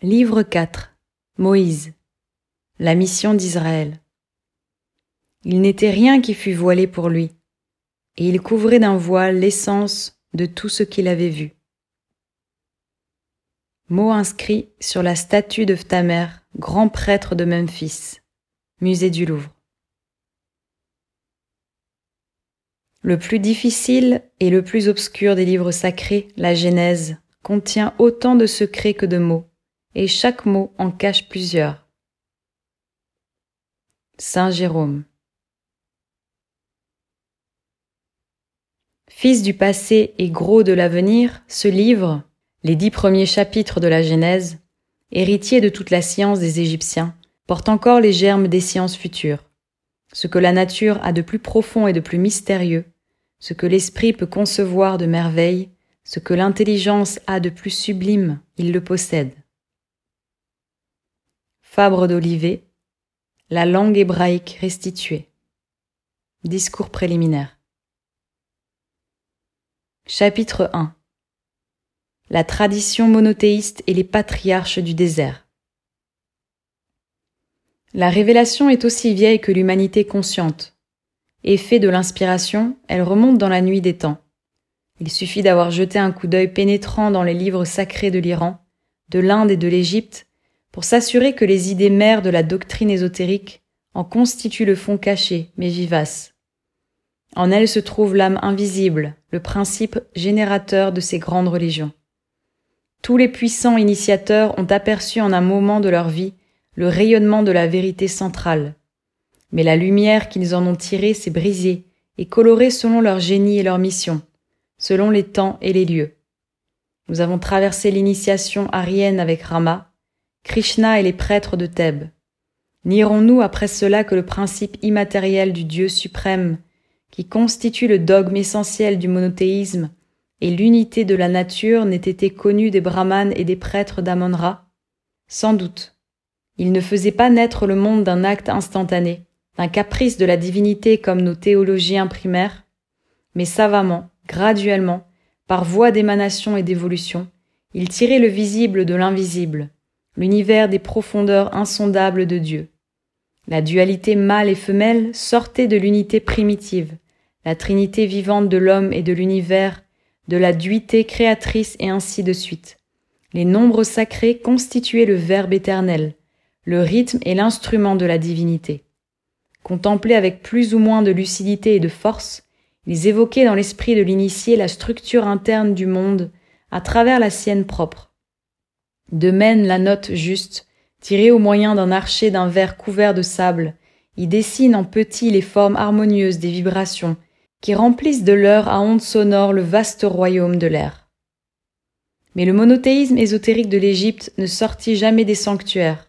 Livre 4 Moïse La mission d'Israël Il n'était rien qui fût voilé pour lui, et il couvrait d'un voile l'essence de tout ce qu'il avait vu. Mot inscrit sur la statue de Phtamer, grand prêtre de Memphis, musée du Louvre. Le plus difficile et le plus obscur des livres sacrés, la Genèse, contient autant de secrets que de mots et chaque mot en cache plusieurs. Saint Jérôme. Fils du passé et gros de l'avenir, ce livre, les dix premiers chapitres de la Genèse, héritier de toute la science des Égyptiens, porte encore les germes des sciences futures. Ce que la nature a de plus profond et de plus mystérieux, ce que l'esprit peut concevoir de merveille, ce que l'intelligence a de plus sublime, il le possède. Fabre d'Olivet, la langue hébraïque restituée. Discours préliminaire. Chapitre 1 La tradition monothéiste et les patriarches du désert. La révélation est aussi vieille que l'humanité consciente. Effet de l'inspiration, elle remonte dans la nuit des temps. Il suffit d'avoir jeté un coup d'œil pénétrant dans les livres sacrés de l'Iran, de l'Inde et de l'Égypte pour s'assurer que les idées mères de la doctrine ésotérique en constituent le fond caché, mais vivace. En elles se trouve l'âme invisible, le principe générateur de ces grandes religions. Tous les puissants initiateurs ont aperçu en un moment de leur vie le rayonnement de la vérité centrale. Mais la lumière qu'ils en ont tirée s'est brisée et colorée selon leur génie et leur mission, selon les temps et les lieux. Nous avons traversé l'initiation arienne avec Rama, Krishna et les prêtres de Thèbes. Nierons-nous après cela que le principe immatériel du Dieu suprême, qui constitue le dogme essentiel du monothéisme, et l'unité de la nature n'ait été connu des brahmanes et des prêtres d'Amon-Ra Sans doute. Il ne faisait pas naître le monde d'un acte instantané, d'un caprice de la divinité comme nos théologiens primaires, mais savamment, graduellement, par voie d'émanation et d'évolution, il tirait le visible de l'invisible, l'univers des profondeurs insondables de Dieu. La dualité mâle et femelle sortait de l'unité primitive, la trinité vivante de l'homme et de l'univers, de la duité créatrice et ainsi de suite. Les nombres sacrés constituaient le Verbe éternel, le rythme et l'instrument de la divinité. Contemplés avec plus ou moins de lucidité et de force, ils évoquaient dans l'esprit de l'initié la structure interne du monde à travers la sienne propre de même la note juste, tirée au moyen d'un archet d'un verre couvert de sable, y dessine en petit les formes harmonieuses des vibrations qui remplissent de l'heure à ondes sonores le vaste royaume de l'air. Mais le monothéisme ésotérique de l'Égypte ne sortit jamais des sanctuaires.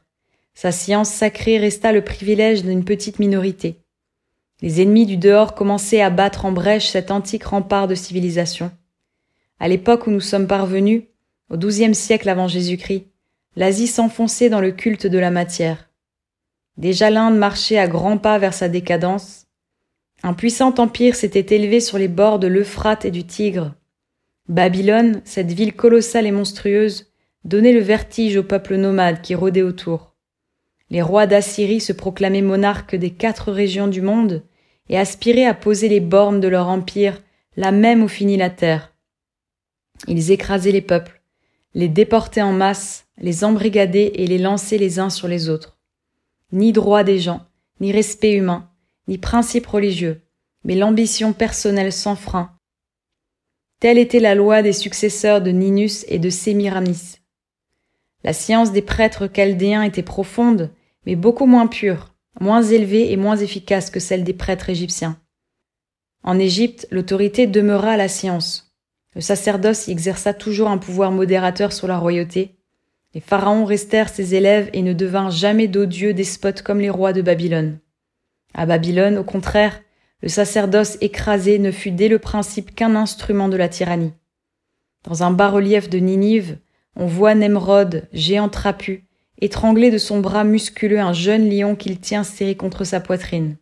Sa science sacrée resta le privilège d'une petite minorité. Les ennemis du dehors commençaient à battre en brèche cet antique rempart de civilisation. À l'époque où nous sommes parvenus, au XIIe siècle avant Jésus-Christ, l'Asie s'enfonçait dans le culte de la matière. Déjà l'Inde marchait à grands pas vers sa décadence. Un puissant empire s'était élevé sur les bords de l'Euphrate et du Tigre. Babylone, cette ville colossale et monstrueuse, donnait le vertige aux peuples nomades qui rôdaient autour. Les rois d'Assyrie se proclamaient monarques des quatre régions du monde et aspiraient à poser les bornes de leur empire là même où finit la terre. Ils écrasaient les peuples, les déporter en masse, les embrigader et les lancer les uns sur les autres. Ni droit des gens, ni respect humain, ni principe religieux, mais l'ambition personnelle sans frein. Telle était la loi des successeurs de Ninus et de Sémiramis. La science des prêtres chaldéens était profonde, mais beaucoup moins pure, moins élevée et moins efficace que celle des prêtres égyptiens. En Égypte, l'autorité demeura la science, le sacerdoce y exerça toujours un pouvoir modérateur sur la royauté. Les pharaons restèrent ses élèves et ne devinrent jamais d'odieux despotes comme les rois de Babylone. À Babylone, au contraire, le sacerdoce écrasé ne fut dès le principe qu'un instrument de la tyrannie. Dans un bas-relief de Ninive, on voit Nemrod, géant trapu, étrangler de son bras musculeux un jeune lion qu'il tient serré contre sa poitrine.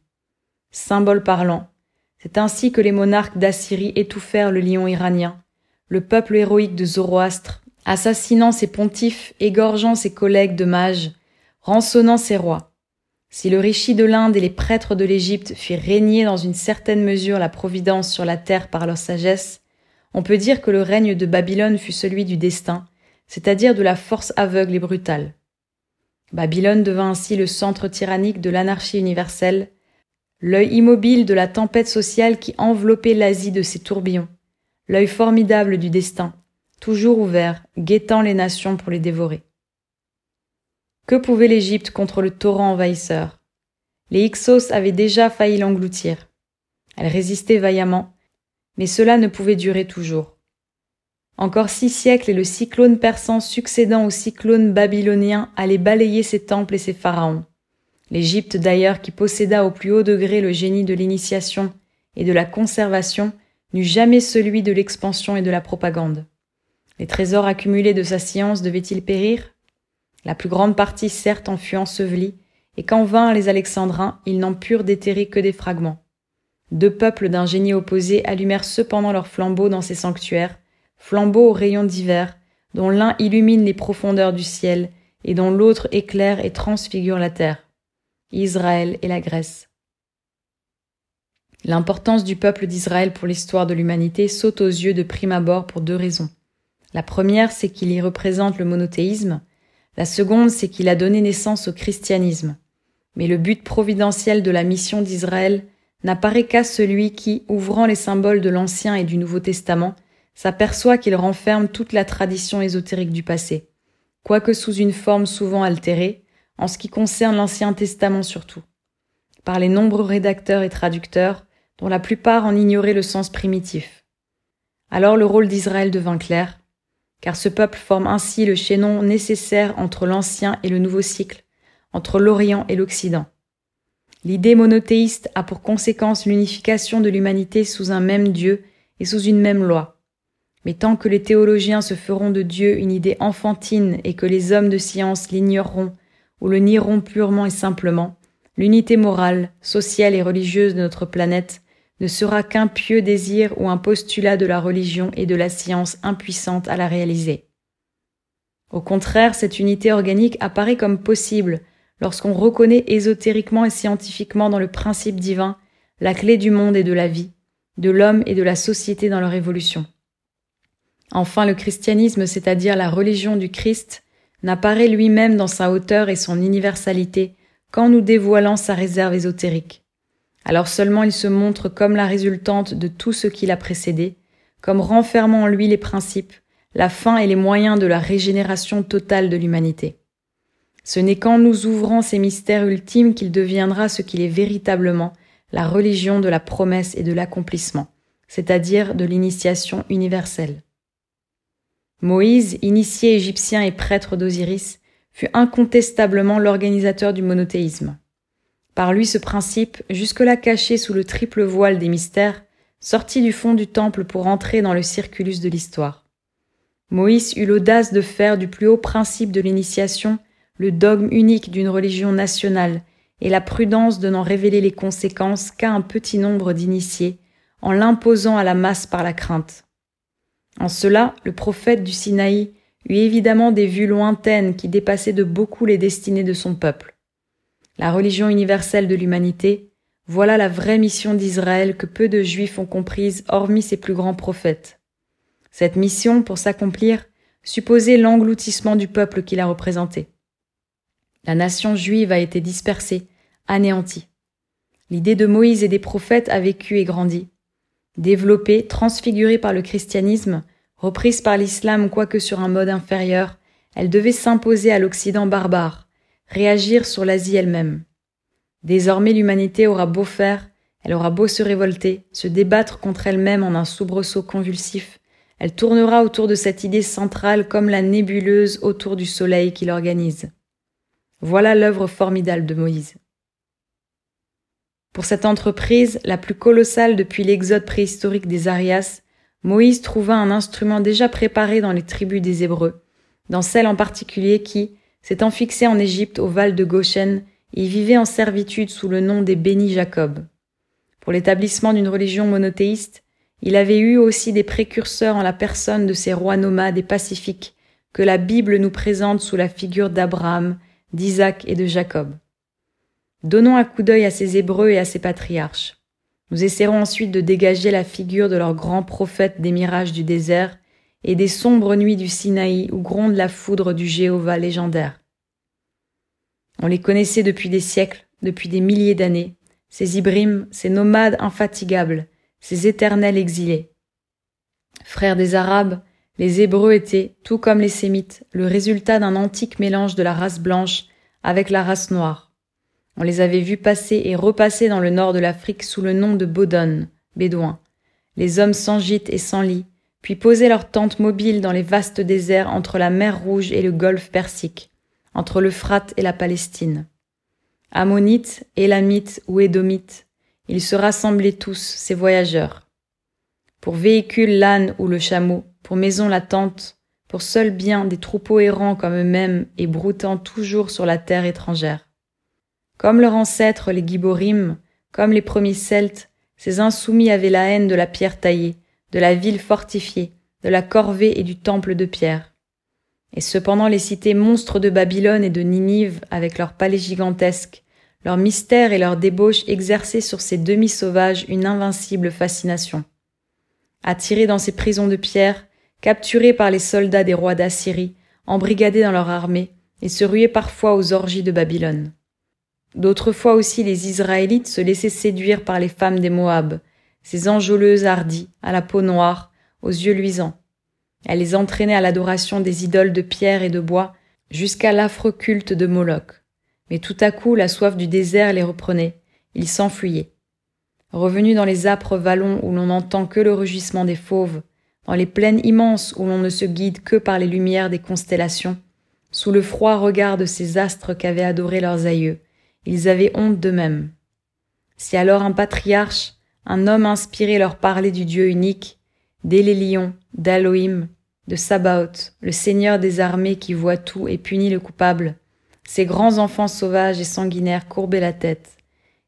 Symbole parlant, c'est ainsi que les monarques d'Assyrie étouffèrent le lion iranien, le peuple héroïque de Zoroastre, assassinant ses pontifes, égorgeant ses collègues de mages, rançonnant ses rois. Si le richi de l'Inde et les prêtres de l'Égypte firent régner dans une certaine mesure la providence sur la terre par leur sagesse, on peut dire que le règne de Babylone fut celui du destin, c'est-à-dire de la force aveugle et brutale. Babylone devint ainsi le centre tyrannique de l'anarchie universelle, l'œil immobile de la tempête sociale qui enveloppait l'Asie de ses tourbillons, l'œil formidable du destin, toujours ouvert, guettant les nations pour les dévorer. Que pouvait l'Égypte contre le torrent envahisseur? Les Hyksos avaient déjà failli l'engloutir. Elle résistait vaillamment, mais cela ne pouvait durer toujours. Encore six siècles et le cyclone persan succédant au cyclone babylonien allait balayer ses temples et ses pharaons. L'Égypte d'ailleurs, qui posséda au plus haut degré le génie de l'initiation et de la conservation, n'eut jamais celui de l'expansion et de la propagande. Les trésors accumulés de sa science devaient-ils périr? La plus grande partie certes en fut ensevelie, et quand vinrent les Alexandrins, ils n'en purent déterrer que des fragments. Deux peuples d'un génie opposé allumèrent cependant leurs flambeaux dans ces sanctuaires, flambeaux aux rayons divers, dont l'un illumine les profondeurs du ciel, et dont l'autre éclaire et transfigure la terre. Israël et la Grèce. L'importance du peuple d'Israël pour l'histoire de l'humanité saute aux yeux de prime abord pour deux raisons. La première, c'est qu'il y représente le monothéisme. La seconde, c'est qu'il a donné naissance au christianisme. Mais le but providentiel de la mission d'Israël n'apparaît qu'à celui qui, ouvrant les symboles de l'Ancien et du Nouveau Testament, s'aperçoit qu'il renferme toute la tradition ésotérique du passé, quoique sous une forme souvent altérée, en ce qui concerne l'Ancien Testament surtout, par les nombreux rédacteurs et traducteurs, dont la plupart en ignoraient le sens primitif. Alors le rôle d'Israël devint clair, car ce peuple forme ainsi le chaînon nécessaire entre l'Ancien et le Nouveau cycle, entre l'Orient et l'Occident. L'idée monothéiste a pour conséquence l'unification de l'humanité sous un même Dieu et sous une même loi. Mais tant que les théologiens se feront de Dieu une idée enfantine et que les hommes de science l'ignoreront ou le nieront purement et simplement, l'unité morale, sociale et religieuse de notre planète ne sera qu'un pieux désir ou un postulat de la religion et de la science impuissante à la réaliser. Au contraire, cette unité organique apparaît comme possible lorsqu'on reconnaît ésotériquement et scientifiquement dans le principe divin la clé du monde et de la vie, de l'homme et de la société dans leur évolution. Enfin, le christianisme, c'est-à-dire la religion du Christ, n'apparaît lui-même dans sa hauteur et son universalité qu'en nous dévoilant sa réserve ésotérique. Alors seulement il se montre comme la résultante de tout ce qui l'a précédé, comme renfermant en lui les principes, la fin et les moyens de la régénération totale de l'humanité. Ce n'est qu'en nous ouvrant ces mystères ultimes qu'il deviendra ce qu'il est véritablement, la religion de la promesse et de l'accomplissement, c'est-à-dire de l'initiation universelle. Moïse, initié égyptien et prêtre d'Osiris, fut incontestablement l'organisateur du monothéisme. Par lui ce principe, jusque-là caché sous le triple voile des mystères, sortit du fond du temple pour entrer dans le circulus de l'histoire. Moïse eut l'audace de faire du plus haut principe de l'initiation le dogme unique d'une religion nationale et la prudence de n'en révéler les conséquences qu'à un petit nombre d'initiés, en l'imposant à la masse par la crainte. En cela, le prophète du Sinaï eut évidemment des vues lointaines qui dépassaient de beaucoup les destinées de son peuple. La religion universelle de l'humanité, voilà la vraie mission d'Israël que peu de juifs ont comprise hormis ses plus grands prophètes. Cette mission, pour s'accomplir, supposait l'engloutissement du peuple qui la représentait. La nation juive a été dispersée, anéantie. L'idée de Moïse et des prophètes a vécu et grandi. Développée, transfigurée par le christianisme, reprise par l'islam quoique sur un mode inférieur, elle devait s'imposer à l'Occident barbare, réagir sur l'Asie elle-même. Désormais l'humanité aura beau faire, elle aura beau se révolter, se débattre contre elle-même en un soubresaut convulsif, elle tournera autour de cette idée centrale comme la nébuleuse autour du soleil qui l'organise. Voilà l'œuvre formidable de Moïse. Pour cette entreprise, la plus colossale depuis l'exode préhistorique des Arias, Moïse trouva un instrument déjà préparé dans les tribus des Hébreux, dans celle en particulier qui, s'étant fixée en Égypte au val de Goshen, y vivait en servitude sous le nom des bénis Jacob. Pour l'établissement d'une religion monothéiste, il avait eu aussi des précurseurs en la personne de ces rois nomades et pacifiques que la Bible nous présente sous la figure d'Abraham, d'Isaac et de Jacob. Donnons un coup d'œil à ces Hébreux et à ces patriarches. Nous essaierons ensuite de dégager la figure de leurs grands prophètes des mirages du désert et des sombres nuits du Sinaï où gronde la foudre du Jéhovah légendaire. On les connaissait depuis des siècles, depuis des milliers d'années, ces Ibrims, ces nomades infatigables, ces éternels exilés. Frères des Arabes, les Hébreux étaient, tout comme les Sémites, le résultat d'un antique mélange de la race blanche avec la race noire. On les avait vus passer et repasser dans le nord de l'Afrique sous le nom de Bodon, Bédouins, les hommes sans gîte et sans lit, puis poser leurs tentes mobiles dans les vastes déserts entre la mer Rouge et le golfe Persique, entre l'Euphrate et la Palestine. Ammonites, Élamites ou Édomites, ils se rassemblaient tous, ces voyageurs. Pour véhicule l'âne ou le chameau, pour maison la tente, pour seul bien des troupeaux errants comme eux-mêmes et broutant toujours sur la terre étrangère. Comme leurs ancêtres les Giborim, comme les premiers Celtes, ces insoumis avaient la haine de la pierre taillée, de la ville fortifiée, de la corvée et du temple de pierre. Et cependant les cités monstres de Babylone et de Ninive, avec leurs palais gigantesques, leurs mystères et leurs débauches exerçaient sur ces demi-sauvages une invincible fascination. Attirés dans ces prisons de pierre, capturés par les soldats des rois d'Assyrie, embrigadés dans leur armée, et se ruaient parfois aux orgies de Babylone. D'autres fois aussi les Israélites se laissaient séduire par les femmes des Moab, ces enjôleuses hardies, à la peau noire, aux yeux luisants. Elle les entraînait à l'adoration des idoles de pierre et de bois, jusqu'à l'affreux culte de Moloch. Mais tout à coup, la soif du désert les reprenait. Ils s'enfuyaient. Revenus dans les âpres vallons où l'on n'entend que le rugissement des fauves, dans les plaines immenses où l'on ne se guide que par les lumières des constellations, sous le froid regard de ces astres qu'avaient adorés leurs aïeux, ils avaient honte d'eux-mêmes. Si alors un patriarche, un homme inspiré leur parlait du Dieu unique, d'Élélion, d'Aloïm, de Sabaoth, le Seigneur des armées qui voit tout et punit le coupable. Ces grands enfants sauvages et sanguinaires courbaient la tête,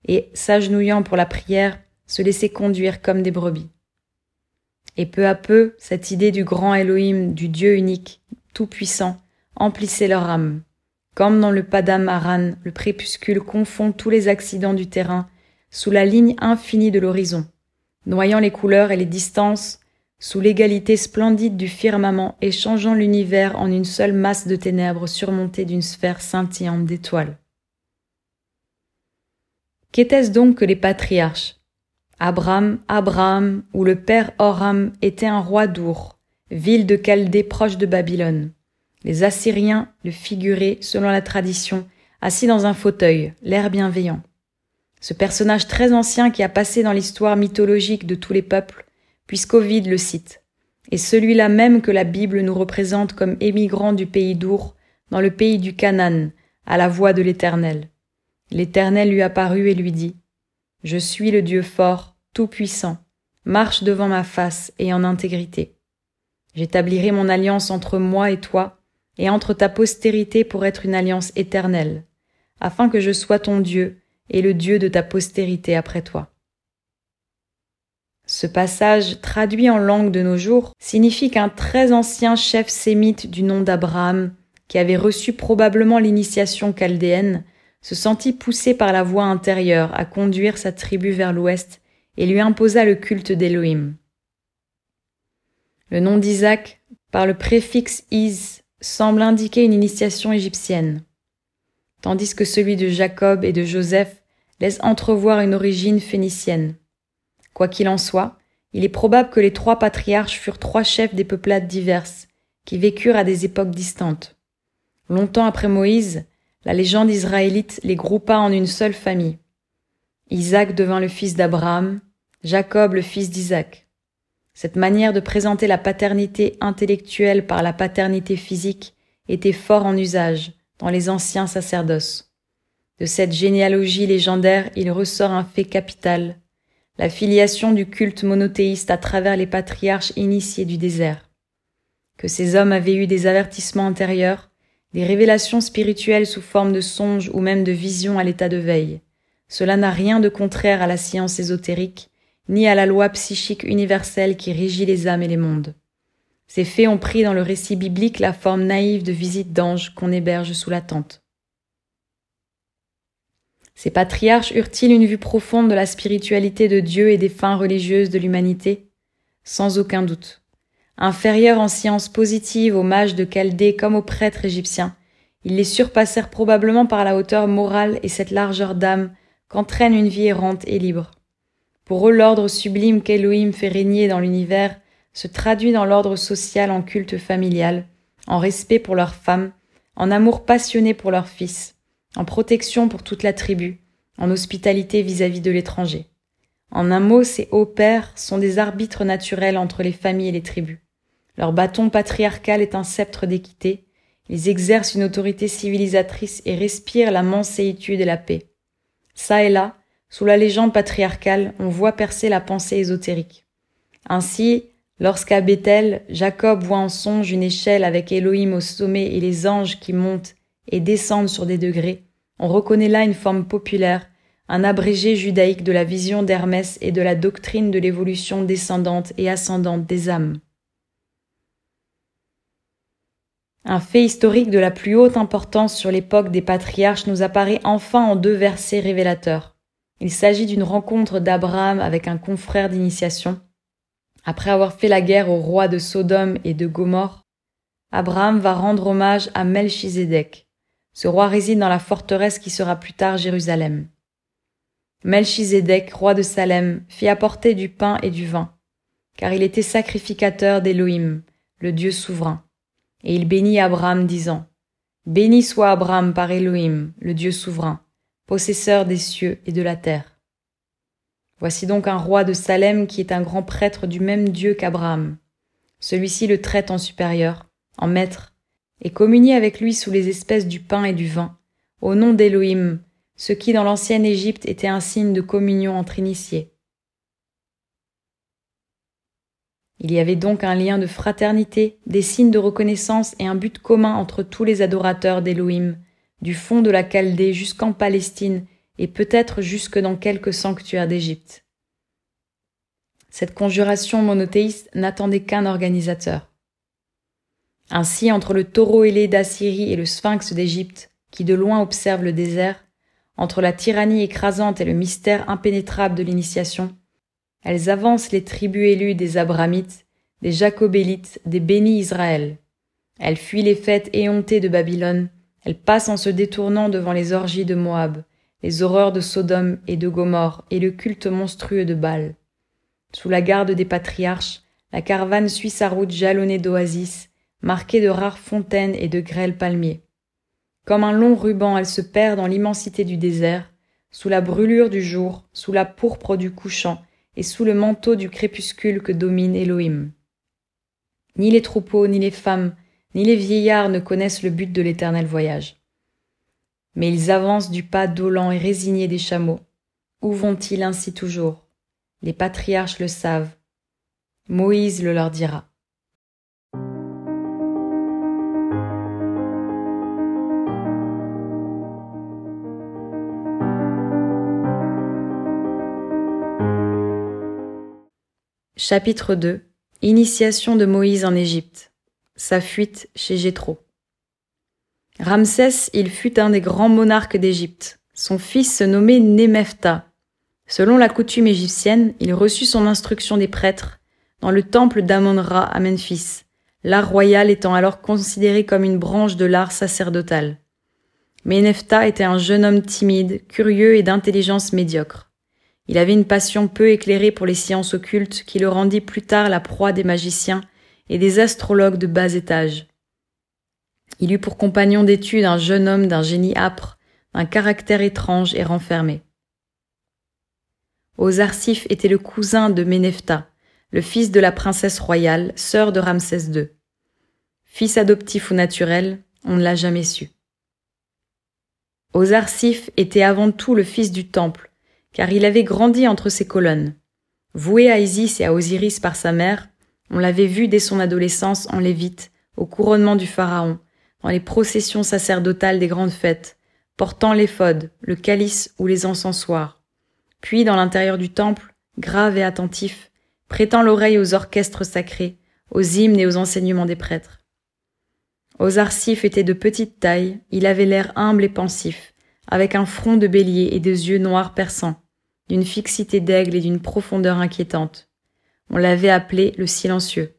et, s'agenouillant pour la prière, se laissaient conduire comme des brebis. Et peu à peu, cette idée du grand Elohim, du Dieu unique, tout-puissant, emplissait leur âme. Comme dans le Padam Aran, le crépuscule confond tous les accidents du terrain sous la ligne infinie de l'horizon, noyant les couleurs et les distances sous l'égalité splendide du firmament et changeant l'univers en une seule masse de ténèbres surmontée d'une sphère scintillante d'étoiles. Qu'était-ce donc que les patriarches? Abraham, Abraham, ou le père Horam était un roi d'Our, ville de Chaldée proche de Babylone. Les Assyriens le figuraient, selon la tradition, assis dans un fauteuil, l'air bienveillant. Ce personnage très ancien qui a passé dans l'histoire mythologique de tous les peuples puisqu'Ovide le cite, et celui-là même que la Bible nous représente comme émigrant du pays d'Our, dans le pays du Canaan, à la voix de l'Éternel. L'Éternel lui apparut et lui dit, Je suis le Dieu fort, tout-puissant, marche devant ma face et en intégrité. J'établirai mon alliance entre moi et toi, et entre ta postérité pour être une alliance éternelle, afin que je sois ton Dieu et le Dieu de ta postérité après toi. Ce passage, traduit en langue de nos jours, signifie qu'un très ancien chef sémite du nom d'Abraham, qui avait reçu probablement l'initiation chaldéenne, se sentit poussé par la voix intérieure à conduire sa tribu vers l'ouest et lui imposa le culte d'Élohim. Le nom d'Isaac, par le préfixe Is, semble indiquer une initiation égyptienne, tandis que celui de Jacob et de Joseph laisse entrevoir une origine phénicienne. Quoi qu'il en soit, il est probable que les trois patriarches furent trois chefs des peuplades diverses, qui vécurent à des époques distantes. Longtemps après Moïse, la légende israélite les groupa en une seule famille. Isaac devint le fils d'Abraham, Jacob le fils d'Isaac. Cette manière de présenter la paternité intellectuelle par la paternité physique était fort en usage dans les anciens sacerdoces. De cette généalogie légendaire, il ressort un fait capital, la filiation du culte monothéiste à travers les patriarches initiés du désert. Que ces hommes avaient eu des avertissements antérieurs, des révélations spirituelles sous forme de songes ou même de visions à l'état de veille. Cela n'a rien de contraire à la science ésotérique, ni à la loi psychique universelle qui régit les âmes et les mondes. Ces fées ont pris dans le récit biblique la forme naïve de visite d'anges qu'on héberge sous la tente. Ces patriarches eurent-ils une vue profonde de la spiritualité de Dieu et des fins religieuses de l'humanité? Sans aucun doute. Inférieurs en sciences positives aux mages de Chaldée comme aux prêtres égyptiens, ils les surpassèrent probablement par la hauteur morale et cette largeur d'âme qu'entraîne une vie errante et libre. Pour eux, l'ordre sublime qu'Elohim fait régner dans l'univers se traduit dans l'ordre social en culte familial, en respect pour leurs femmes, en amour passionné pour leurs fils, en protection pour toute la tribu, en hospitalité vis-à-vis de l'étranger. En un mot, ces hauts pères sont des arbitres naturels entre les familles et les tribus. Leur bâton patriarcal est un sceptre d'équité, ils exercent une autorité civilisatrice et respirent la manséitude et la paix. Ça et là, sous la légende patriarcale, on voit percer la pensée ésotérique. Ainsi, lorsqu'à Bethel, Jacob voit en songe une échelle avec Elohim au sommet et les anges qui montent et descendent sur des degrés, on reconnaît là une forme populaire, un abrégé judaïque de la vision d'Hermès et de la doctrine de l'évolution descendante et ascendante des âmes. Un fait historique de la plus haute importance sur l'époque des patriarches nous apparaît enfin en deux versets révélateurs. Il s'agit d'une rencontre d'Abraham avec un confrère d'initiation. Après avoir fait la guerre aux rois de Sodome et de Gomorre, Abraham va rendre hommage à Melchizedek, ce roi réside dans la forteresse qui sera plus tard Jérusalem. Melchizedek, roi de Salem, fit apporter du pain et du vin, car il était sacrificateur d'Élohim, le Dieu souverain. Et il bénit Abraham, disant, Béni soit Abraham par Elohim, le Dieu souverain, possesseur des cieux et de la terre. Voici donc un roi de Salem qui est un grand prêtre du même Dieu qu'Abraham. Celui-ci le traite en supérieur, en maître, et communier avec lui sous les espèces du pain et du vin, au nom d'Élohim, ce qui dans l'ancienne Égypte était un signe de communion entre initiés. Il y avait donc un lien de fraternité, des signes de reconnaissance et un but commun entre tous les adorateurs d'Élohim, du fond de la Chaldée jusqu'en Palestine et peut-être jusque dans quelques sanctuaires d'Égypte. Cette conjuration monothéiste n'attendait qu'un organisateur. Ainsi, entre le taureau ailé d'Assyrie et le sphinx d'Égypte, qui de loin observe le désert, entre la tyrannie écrasante et le mystère impénétrable de l'initiation, elles avancent les tribus élues des Abramites, des Jacobélites, des bénis Israël. Elles fuient les fêtes éhontées de Babylone, elles passent en se détournant devant les orgies de Moab, les horreurs de Sodome et de Gomorre et le culte monstrueux de Baal. Sous la garde des patriarches, la caravane suit sa route jalonnée d'oasis, marquée de rares fontaines et de grêles palmiers. Comme un long ruban, elle se perd dans l'immensité du désert, sous la brûlure du jour, sous la pourpre du couchant et sous le manteau du crépuscule que domine Elohim. Ni les troupeaux, ni les femmes, ni les vieillards ne connaissent le but de l'éternel voyage. Mais ils avancent du pas dolent et résigné des chameaux. Où vont-ils ainsi toujours? Les patriarches le savent. Moïse le leur dira. Chapitre 2 Initiation de Moïse en Égypte. Sa fuite chez Jéthro. Ramsès, il fut un des grands monarques d'Égypte. Son fils se nommait Némefta. Selon la coutume égyptienne, il reçut son instruction des prêtres dans le temple d'Amon-Ra à Memphis, l'art royal étant alors considéré comme une branche de l'art sacerdotal. Mais était un jeune homme timide, curieux et d'intelligence médiocre. Il avait une passion peu éclairée pour les sciences occultes qui le rendit plus tard la proie des magiciens et des astrologues de bas étage. Il eut pour compagnon d'études un jeune homme d'un génie âpre, d'un caractère étrange et renfermé. Osarsif était le cousin de Ménephta, le fils de la princesse royale, sœur de Ramsès II. Fils adoptif ou naturel, on ne l'a jamais su. Osarsif était avant tout le fils du temple, car il avait grandi entre ses colonnes. Voué à Isis et à Osiris par sa mère, on l'avait vu dès son adolescence en Lévite, au couronnement du pharaon, dans les processions sacerdotales des grandes fêtes, portant l'éphod, le calice ou les encensoirs. Puis, dans l'intérieur du temple, grave et attentif, prêtant l'oreille aux orchestres sacrés, aux hymnes et aux enseignements des prêtres. Osarsif était de petite taille, il avait l'air humble et pensif, avec un front de bélier et des yeux noirs perçants, d'une fixité d'aigle et d'une profondeur inquiétante. On l'avait appelé le silencieux,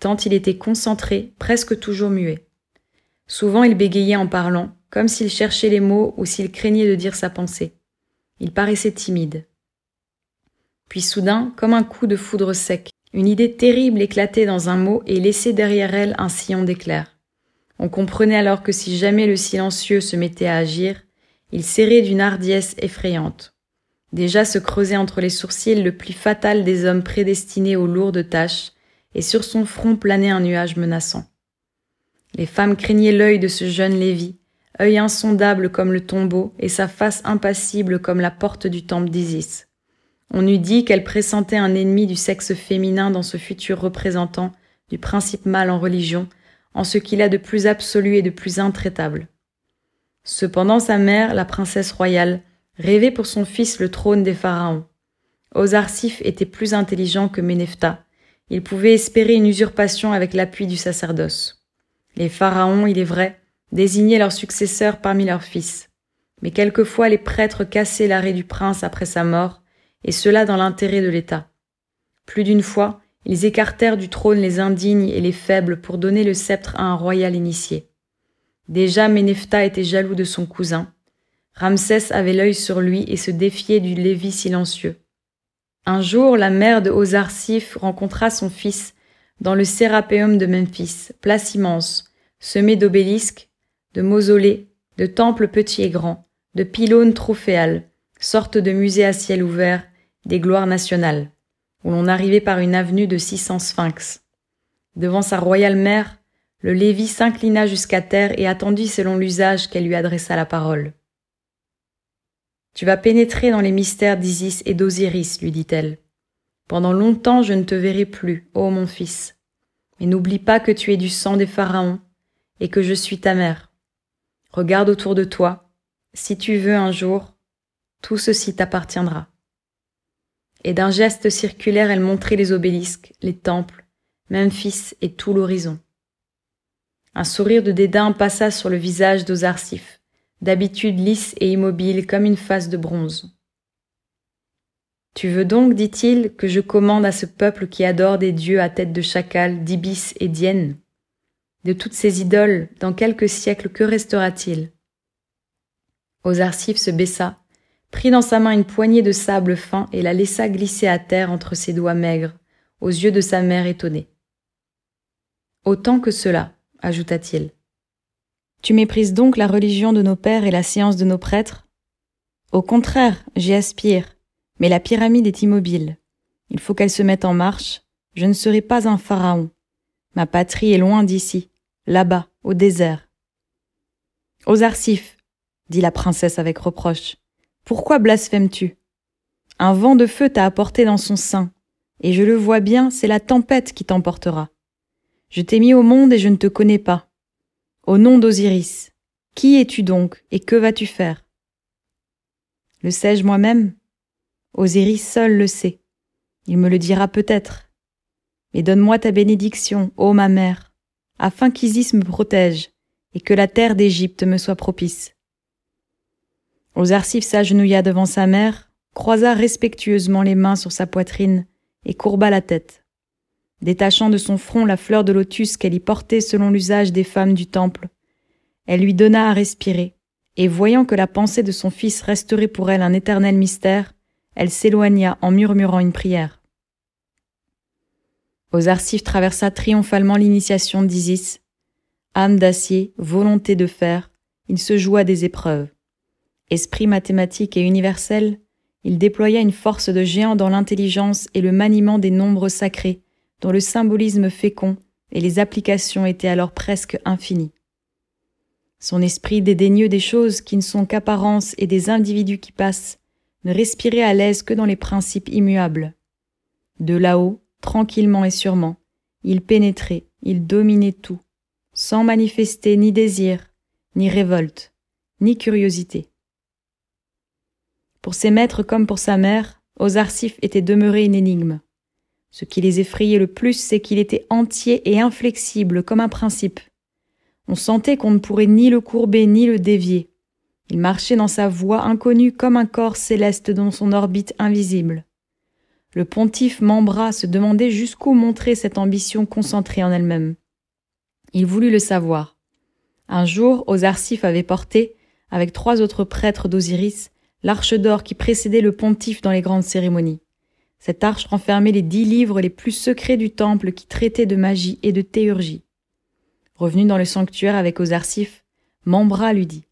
tant il était concentré, presque toujours muet. Souvent il bégayait en parlant, comme s'il cherchait les mots ou s'il craignait de dire sa pensée. Il paraissait timide. Puis soudain, comme un coup de foudre sec, une idée terrible éclatait dans un mot et laissait derrière elle un sillon d'éclair. On comprenait alors que si jamais le silencieux se mettait à agir, il serrait d'une hardiesse effrayante. Déjà se creusait entre les sourcils le plus fatal des hommes prédestinés aux lourdes tâches, et sur son front planait un nuage menaçant. Les femmes craignaient l'œil de ce jeune Lévi, œil insondable comme le tombeau et sa face impassible comme la porte du temple d'Isis. On eût dit qu'elle pressentait un ennemi du sexe féminin dans ce futur représentant du principe mâle en religion, en ce qu'il a de plus absolu et de plus intraitable. Cependant sa mère, la princesse royale, rêvait pour son fils le trône des pharaons. Osarsif était plus intelligent que Ménephta. Il pouvait espérer une usurpation avec l'appui du sacerdoce. Les pharaons, il est vrai, désignaient leurs successeurs parmi leurs fils. Mais quelquefois les prêtres cassaient l'arrêt du prince après sa mort, et cela dans l'intérêt de l'État. Plus d'une fois, ils écartèrent du trône les indignes et les faibles pour donner le sceptre à un royal initié. Déjà Ménephta était jaloux de son cousin. Ramsès avait l'œil sur lui et se défiait du Lévi silencieux. Un jour, la mère de Osarsif rencontra son fils dans le Sérapéum de Memphis, place immense, semée d'obélisques, de mausolées, de temples petits et grands, de pylônes trophéales, sorte de musée à ciel ouvert des gloires nationales, où l'on arrivait par une avenue de six cents sphinx. Devant sa royale mère, le Lévi s'inclina jusqu'à terre et attendit selon l'usage qu'elle lui adressa la parole. Tu vas pénétrer dans les mystères d'Isis et d'Osiris, lui dit-elle. Pendant longtemps je ne te verrai plus, ô mon fils. Mais n'oublie pas que tu es du sang des pharaons et que je suis ta mère. Regarde autour de toi. Si tu veux un jour, tout ceci t'appartiendra. Et d'un geste circulaire, elle montrait les obélisques, les temples, Memphis et tout l'horizon. Un sourire de dédain passa sur le visage d'Osarsif, d'habitude lisse et immobile comme une face de bronze. Tu veux donc, dit-il, que je commande à ce peuple qui adore des dieux à tête de chacal, d'ibis et d'hyène? De toutes ces idoles, dans quelques siècles, que restera-t-il? Osarsif se baissa, prit dans sa main une poignée de sable fin et la laissa glisser à terre entre ses doigts maigres, aux yeux de sa mère étonnée. Autant que cela, ajouta-t-il. Tu méprises donc la religion de nos pères et la science de nos prêtres? Au contraire, j'y aspire, mais la pyramide est immobile. Il faut qu'elle se mette en marche. Je ne serai pas un pharaon. Ma patrie est loin d'ici, là-bas, au désert. Aux Arsifs, dit la princesse avec reproche, pourquoi blasphèmes-tu Un vent de feu t'a apporté dans son sein, et je le vois bien, c'est la tempête qui t'emportera. Je t'ai mis au monde et je ne te connais pas. Au nom d'Osiris, qui es-tu donc et que vas-tu faire? Le sais-je moi-même? Osiris seul le sait. Il me le dira peut-être. Mais donne-moi ta bénédiction, ô ma mère, afin qu'Isis me protège et que la terre d'Égypte me soit propice. Osarsif s'agenouilla devant sa mère, croisa respectueusement les mains sur sa poitrine et courba la tête. Détachant de son front la fleur de lotus qu'elle y portait selon l'usage des femmes du temple, elle lui donna à respirer, et voyant que la pensée de son fils resterait pour elle un éternel mystère, elle s'éloigna en murmurant une prière. Osarsif traversa triomphalement l'initiation d'Isis. Âme d'acier, volonté de fer, il se joua des épreuves. Esprit mathématique et universel, il déploya une force de géant dans l'intelligence et le maniement des nombres sacrés, dont le symbolisme fécond et les applications étaient alors presque infinies. Son esprit dédaigneux des choses qui ne sont qu'apparence et des individus qui passent, ne respirait à l'aise que dans les principes immuables. De là-haut, tranquillement et sûrement, il pénétrait, il dominait tout, sans manifester ni désir, ni révolte, ni curiosité. Pour ses maîtres comme pour sa mère, Osarsif était demeuré une énigme. Ce qui les effrayait le plus, c'est qu'il était entier et inflexible comme un principe. On sentait qu'on ne pourrait ni le courber ni le dévier. Il marchait dans sa voie inconnue comme un corps céleste dans son orbite invisible. Le pontife Membra se demandait jusqu'où montrer cette ambition concentrée en elle-même. Il voulut le savoir. Un jour, Osarsif avait porté, avec trois autres prêtres d'Osiris, l'arche d'or qui précédait le pontife dans les grandes cérémonies. Cette arche renfermait les dix livres les plus secrets du temple qui traitaient de magie et de théurgie. Revenu dans le sanctuaire avec Osarsif, Membra lui dit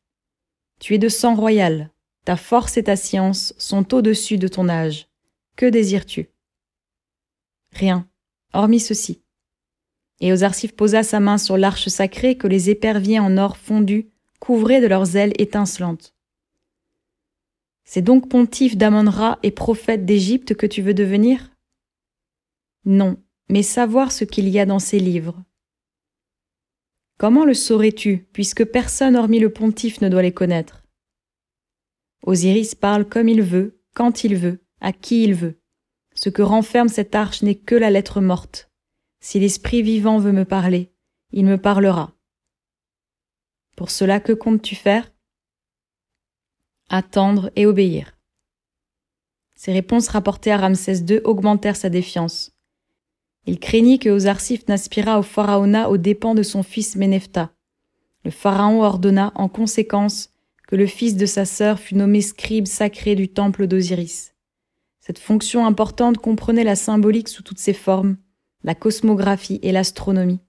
Tu es de sang royal, ta force et ta science sont au-dessus de ton âge. Que désires-tu? Rien, hormis ceci. Et Osarsif posa sa main sur l'arche sacrée que les éperviers en or fondu couvraient de leurs ailes étincelantes. C'est donc pontife d'Amon-Ra et prophète d'Égypte que tu veux devenir? Non, mais savoir ce qu'il y a dans ces livres. Comment le saurais-tu, puisque personne hormis le pontife ne doit les connaître? Osiris parle comme il veut, quand il veut, à qui il veut. Ce que renferme cette arche n'est que la lettre morte. Si l'esprit vivant veut me parler, il me parlera. Pour cela, que comptes-tu faire? Attendre et obéir. Ces réponses rapportées à Ramsès II augmentèrent sa défiance. Il craignit que Osarsif n'aspirât au pharaonat aux dépens de son fils Menefta. Le pharaon ordonna en conséquence que le fils de sa sœur fût nommé scribe sacré du temple d'Osiris. Cette fonction importante comprenait la symbolique sous toutes ses formes, la cosmographie et l'astronomie,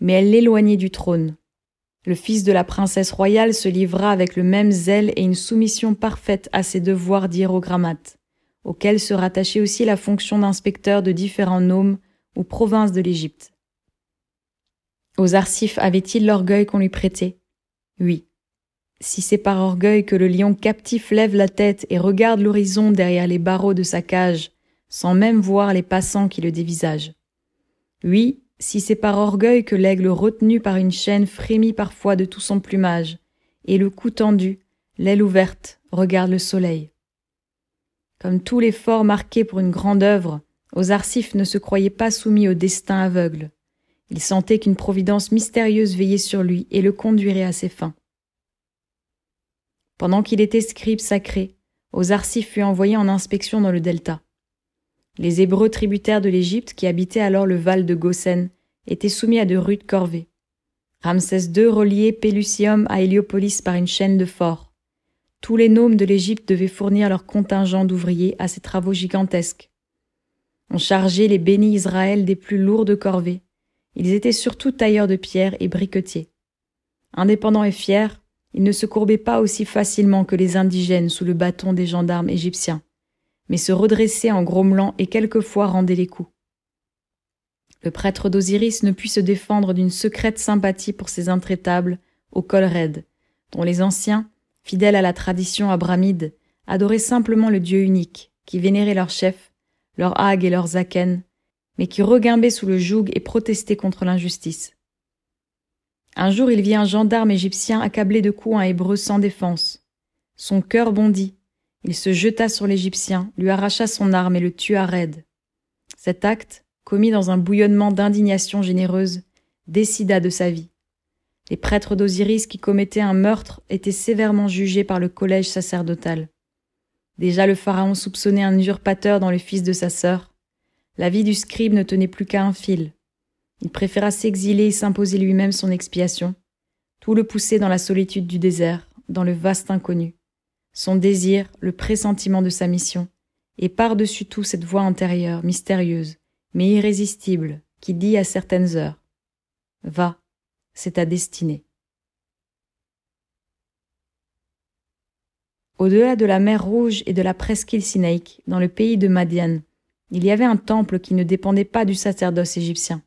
mais elle l'éloignait du trône. Le fils de la princesse royale se livra avec le même zèle et une soumission parfaite à ses devoirs d'hiérogrammate, auxquels se rattachait aussi la fonction d'inspecteur de différents noms ou provinces de l'Égypte. Aux Arsifs avait-il l'orgueil qu'on lui prêtait? Oui. Si c'est par orgueil que le lion captif lève la tête et regarde l'horizon derrière les barreaux de sa cage, sans même voir les passants qui le dévisagent. Oui, si c'est par orgueil que l'aigle retenu par une chaîne frémit parfois de tout son plumage, et le cou tendu, l'aile ouverte, regarde le soleil. Comme tous les forts marqués pour une grande œuvre, Osarsif ne se croyait pas soumis au destin aveugle. Il sentait qu'une providence mystérieuse veillait sur lui et le conduirait à ses fins. Pendant qu'il était scribe sacré, Osarsif fut envoyé en inspection dans le delta. Les Hébreux tributaires de l'Égypte, qui habitaient alors le Val de Gosen, étaient soumis à de rudes corvées. Ramsès II reliait Pelusium à Héliopolis par une chaîne de forts. Tous les nomes de l'Égypte devaient fournir leur contingent d'ouvriers à ces travaux gigantesques. On chargeait les bénis Israël des plus lourdes corvées. Ils étaient surtout tailleurs de pierre et briquetiers. Indépendants et fiers, il ne se courbait pas aussi facilement que les indigènes sous le bâton des gendarmes égyptiens, mais se redressait en grommelant et quelquefois rendait les coups. Le prêtre d'Osiris ne put se défendre d'une secrète sympathie pour ces intraitables au col raide, dont les anciens, fidèles à la tradition abramide, adoraient simplement le Dieu unique, qui vénérait leurs chefs, leurs hagues et leurs akens, mais qui regimbaient sous le joug et protestaient contre l'injustice. Un jour, il vit un gendarme égyptien accablé de coups un hébreu sans défense. Son cœur bondit. Il se jeta sur l'Égyptien, lui arracha son arme et le tua raide. Cet acte, commis dans un bouillonnement d'indignation généreuse, décida de sa vie. Les prêtres d'Osiris qui commettaient un meurtre étaient sévèrement jugés par le collège sacerdotal. Déjà le pharaon soupçonnait un usurpateur dans le fils de sa sœur. La vie du scribe ne tenait plus qu'à un fil. Il préféra s'exiler et s'imposer lui-même son expiation. Tout le poussait dans la solitude du désert, dans le vaste inconnu. Son désir, le pressentiment de sa mission, et par-dessus tout cette voix intérieure, mystérieuse, mais irrésistible, qui dit à certaines heures Va, c'est ta destinée. Au-delà de la mer Rouge et de la presqu'île Sinaïque, dans le pays de Madian, il y avait un temple qui ne dépendait pas du sacerdoce égyptien.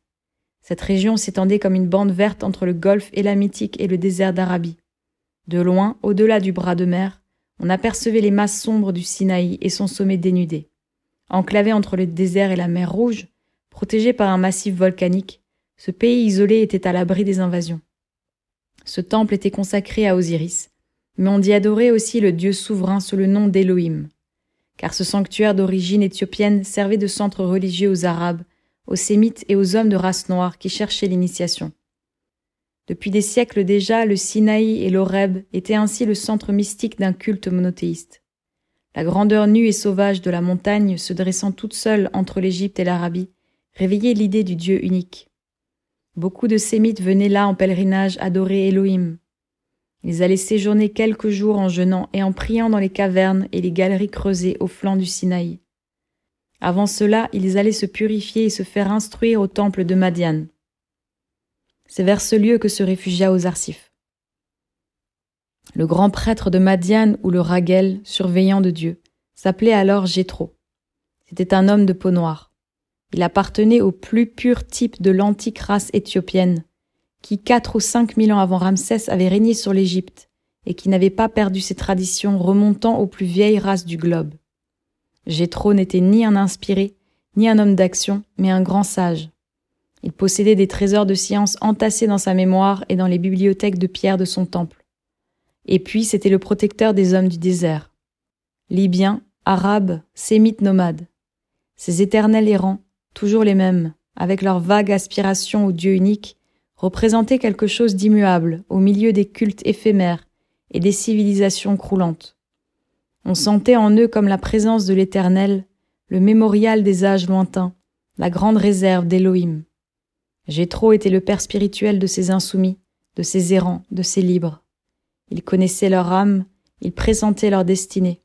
Cette région s'étendait comme une bande verte entre le golfe élamitique et le désert d'Arabie. De loin, au-delà du bras de mer, on apercevait les masses sombres du Sinaï et son sommet dénudé. Enclavé entre le désert et la mer Rouge, protégé par un massif volcanique, ce pays isolé était à l'abri des invasions. Ce temple était consacré à Osiris, mais on y adorait aussi le dieu souverain sous le nom d'Élohim. car ce sanctuaire d'origine éthiopienne servait de centre religieux aux Arabes, aux Sémites et aux hommes de race noire qui cherchaient l'initiation. Depuis des siècles déjà, le Sinaï et l'Oreb étaient ainsi le centre mystique d'un culte monothéiste. La grandeur nue et sauvage de la montagne, se dressant toute seule entre l'Égypte et l'Arabie, réveillait l'idée du Dieu unique. Beaucoup de Sémites venaient là en pèlerinage adorer Elohim. Ils allaient séjourner quelques jours en jeûnant et en priant dans les cavernes et les galeries creusées au flanc du Sinaï. Avant cela, ils allaient se purifier et se faire instruire au temple de Madian. C'est vers ce lieu que se réfugia Osarsif. Le grand prêtre de Madian ou le Ragel, surveillant de Dieu, s'appelait alors Jéthro. C'était un homme de peau noire. Il appartenait au plus pur type de l'antique race éthiopienne, qui quatre ou cinq mille ans avant Ramsès avait régné sur l'Égypte et qui n'avait pas perdu ses traditions remontant aux plus vieilles races du globe. Jéthro n'était ni un inspiré, ni un homme d'action, mais un grand sage. Il possédait des trésors de science entassés dans sa mémoire et dans les bibliothèques de pierre de son temple. Et puis c'était le protecteur des hommes du désert. Libyens, Arabes, Sémites nomades. Ces éternels errants, toujours les mêmes, avec leur vague aspiration au Dieu unique, représentaient quelque chose d'immuable au milieu des cultes éphémères et des civilisations croulantes. On sentait en eux comme la présence de l'Éternel, le mémorial des âges lointains, la grande réserve d'Élohim. Jéthro était le père spirituel de ces insoumis, de ces errants, de ces libres. Il connaissait leur âme, il pressentait leur destinée.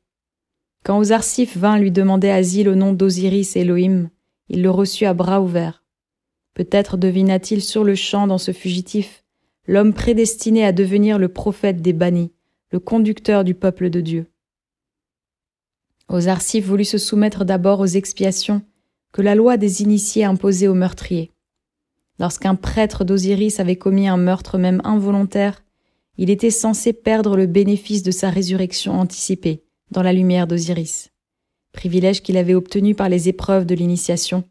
Quand Osarsif vint lui demander asile au nom d'Osiris Elohim, il le reçut à bras ouverts. Peut-être devina-t-il sur le champ dans ce fugitif l'homme prédestiné à devenir le prophète des bannis, le conducteur du peuple de Dieu. Osarsif voulut se soumettre d'abord aux expiations que la loi des initiés imposait aux meurtriers. Lorsqu'un prêtre d'Osiris avait commis un meurtre même involontaire, il était censé perdre le bénéfice de sa résurrection anticipée dans la lumière d'Osiris, privilège qu'il avait obtenu par les épreuves de l'initiation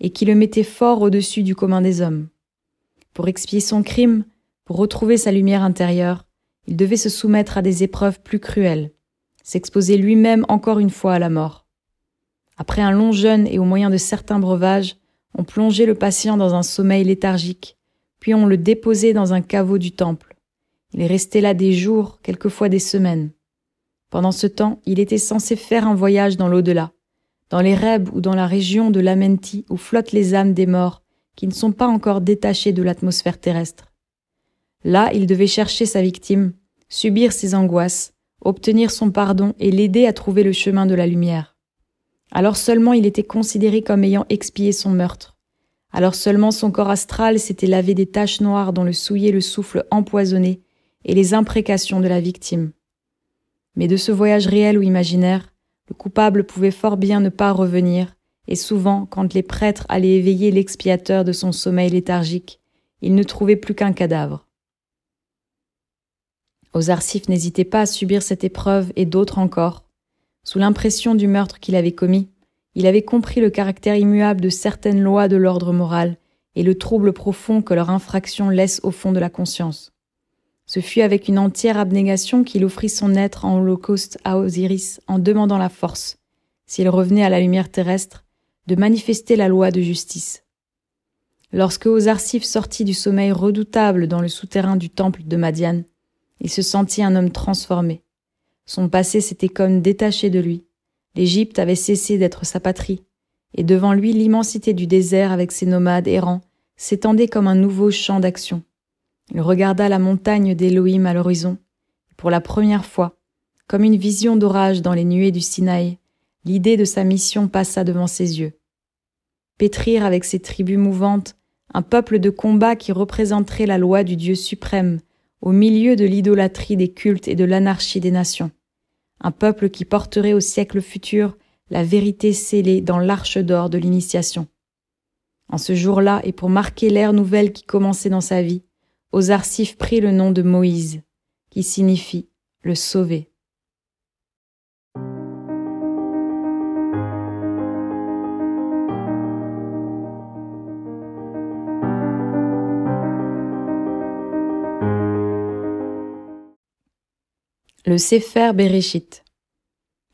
et qui le mettait fort au-dessus du commun des hommes. Pour expier son crime, pour retrouver sa lumière intérieure, il devait se soumettre à des épreuves plus cruelles, s'exposer lui-même encore une fois à la mort. Après un long jeûne et au moyen de certains breuvages, on plongeait le patient dans un sommeil léthargique, puis on le déposait dans un caveau du temple. Il restait là des jours, quelquefois des semaines. Pendant ce temps, il était censé faire un voyage dans l'au-delà, dans les Rêbes ou dans la région de l'Amenti où flottent les âmes des morts qui ne sont pas encore détachées de l'atmosphère terrestre. Là, il devait chercher sa victime, subir ses angoisses, obtenir son pardon et l'aider à trouver le chemin de la lumière. Alors seulement il était considéré comme ayant expié son meurtre. Alors seulement son corps astral s'était lavé des taches noires dont le souillait le souffle empoisonné et les imprécations de la victime. Mais de ce voyage réel ou imaginaire, le coupable pouvait fort bien ne pas revenir, et souvent, quand les prêtres allaient éveiller l'expiateur de son sommeil léthargique, ils ne trouvaient plus qu'un cadavre. Osarsif n'hésitait pas à subir cette épreuve et d'autres encore. Sous l'impression du meurtre qu'il avait commis, il avait compris le caractère immuable de certaines lois de l'ordre moral et le trouble profond que leur infraction laisse au fond de la conscience. Ce fut avec une entière abnégation qu'il offrit son être en holocauste à Osiris en demandant la force, s'il revenait à la lumière terrestre, de manifester la loi de justice. Lorsque Osarsif sortit du sommeil redoutable dans le souterrain du temple de Madian, il se sentit un homme transformé. Son passé s'était comme détaché de lui. L'Égypte avait cessé d'être sa patrie, et devant lui l'immensité du désert avec ses nomades errants s'étendait comme un nouveau champ d'action. Il regarda la montagne d'Élohim à l'horizon. Pour la première fois, comme une vision d'orage dans les nuées du Sinaï, l'idée de sa mission passa devant ses yeux. Pétrir avec ses tribus mouvantes un peuple de combat qui représenterait la loi du Dieu suprême au milieu de l'idolâtrie des cultes et de l'anarchie des nations. Un peuple qui porterait au siècle futur la vérité scellée dans l'arche d'or de l'initiation. En ce jour-là, et pour marquer l'ère nouvelle qui commençait dans sa vie, Osarsif prit le nom de Moïse, qui signifie le sauver. Le Sefer Bereshit.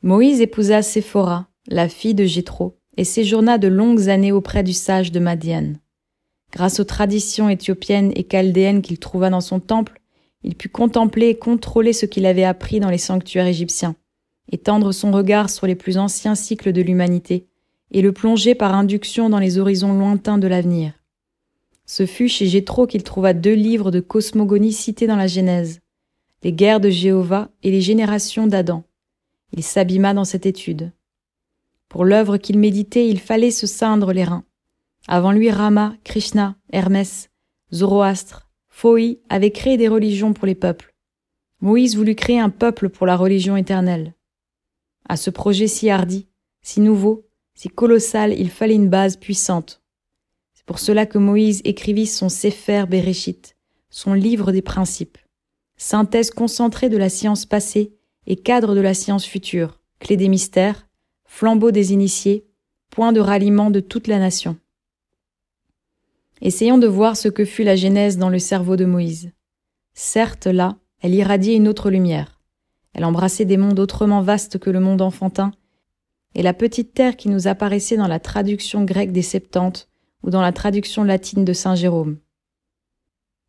Moïse épousa Séphora, la fille de Jéthro, et séjourna de longues années auprès du sage de Madian. Grâce aux traditions éthiopiennes et chaldéennes qu'il trouva dans son temple, il put contempler et contrôler ce qu'il avait appris dans les sanctuaires égyptiens, étendre son regard sur les plus anciens cycles de l'humanité, et le plonger par induction dans les horizons lointains de l'avenir. Ce fut chez Jéthro qu'il trouva deux livres de cosmogonie cités dans la Genèse, les guerres de Jéhovah et les générations d'Adam. Il s'abîma dans cette étude. Pour l'œuvre qu'il méditait, il fallait se ceindre les reins. Avant lui, Rama, Krishna, Hermès, Zoroastre, Phoi avaient créé des religions pour les peuples. Moïse voulut créer un peuple pour la religion éternelle. À ce projet si hardi, si nouveau, si colossal, il fallait une base puissante. C'est pour cela que Moïse écrivit son Sefer Bereshit, son livre des principes, synthèse concentrée de la science passée et cadre de la science future, clé des mystères, flambeau des initiés, point de ralliement de toute la nation. Essayons de voir ce que fut la Genèse dans le cerveau de Moïse. Certes, là, elle irradiait une autre lumière. Elle embrassait des mondes autrement vastes que le monde enfantin, et la petite terre qui nous apparaissait dans la traduction grecque des Septante ou dans la traduction latine de Saint Jérôme.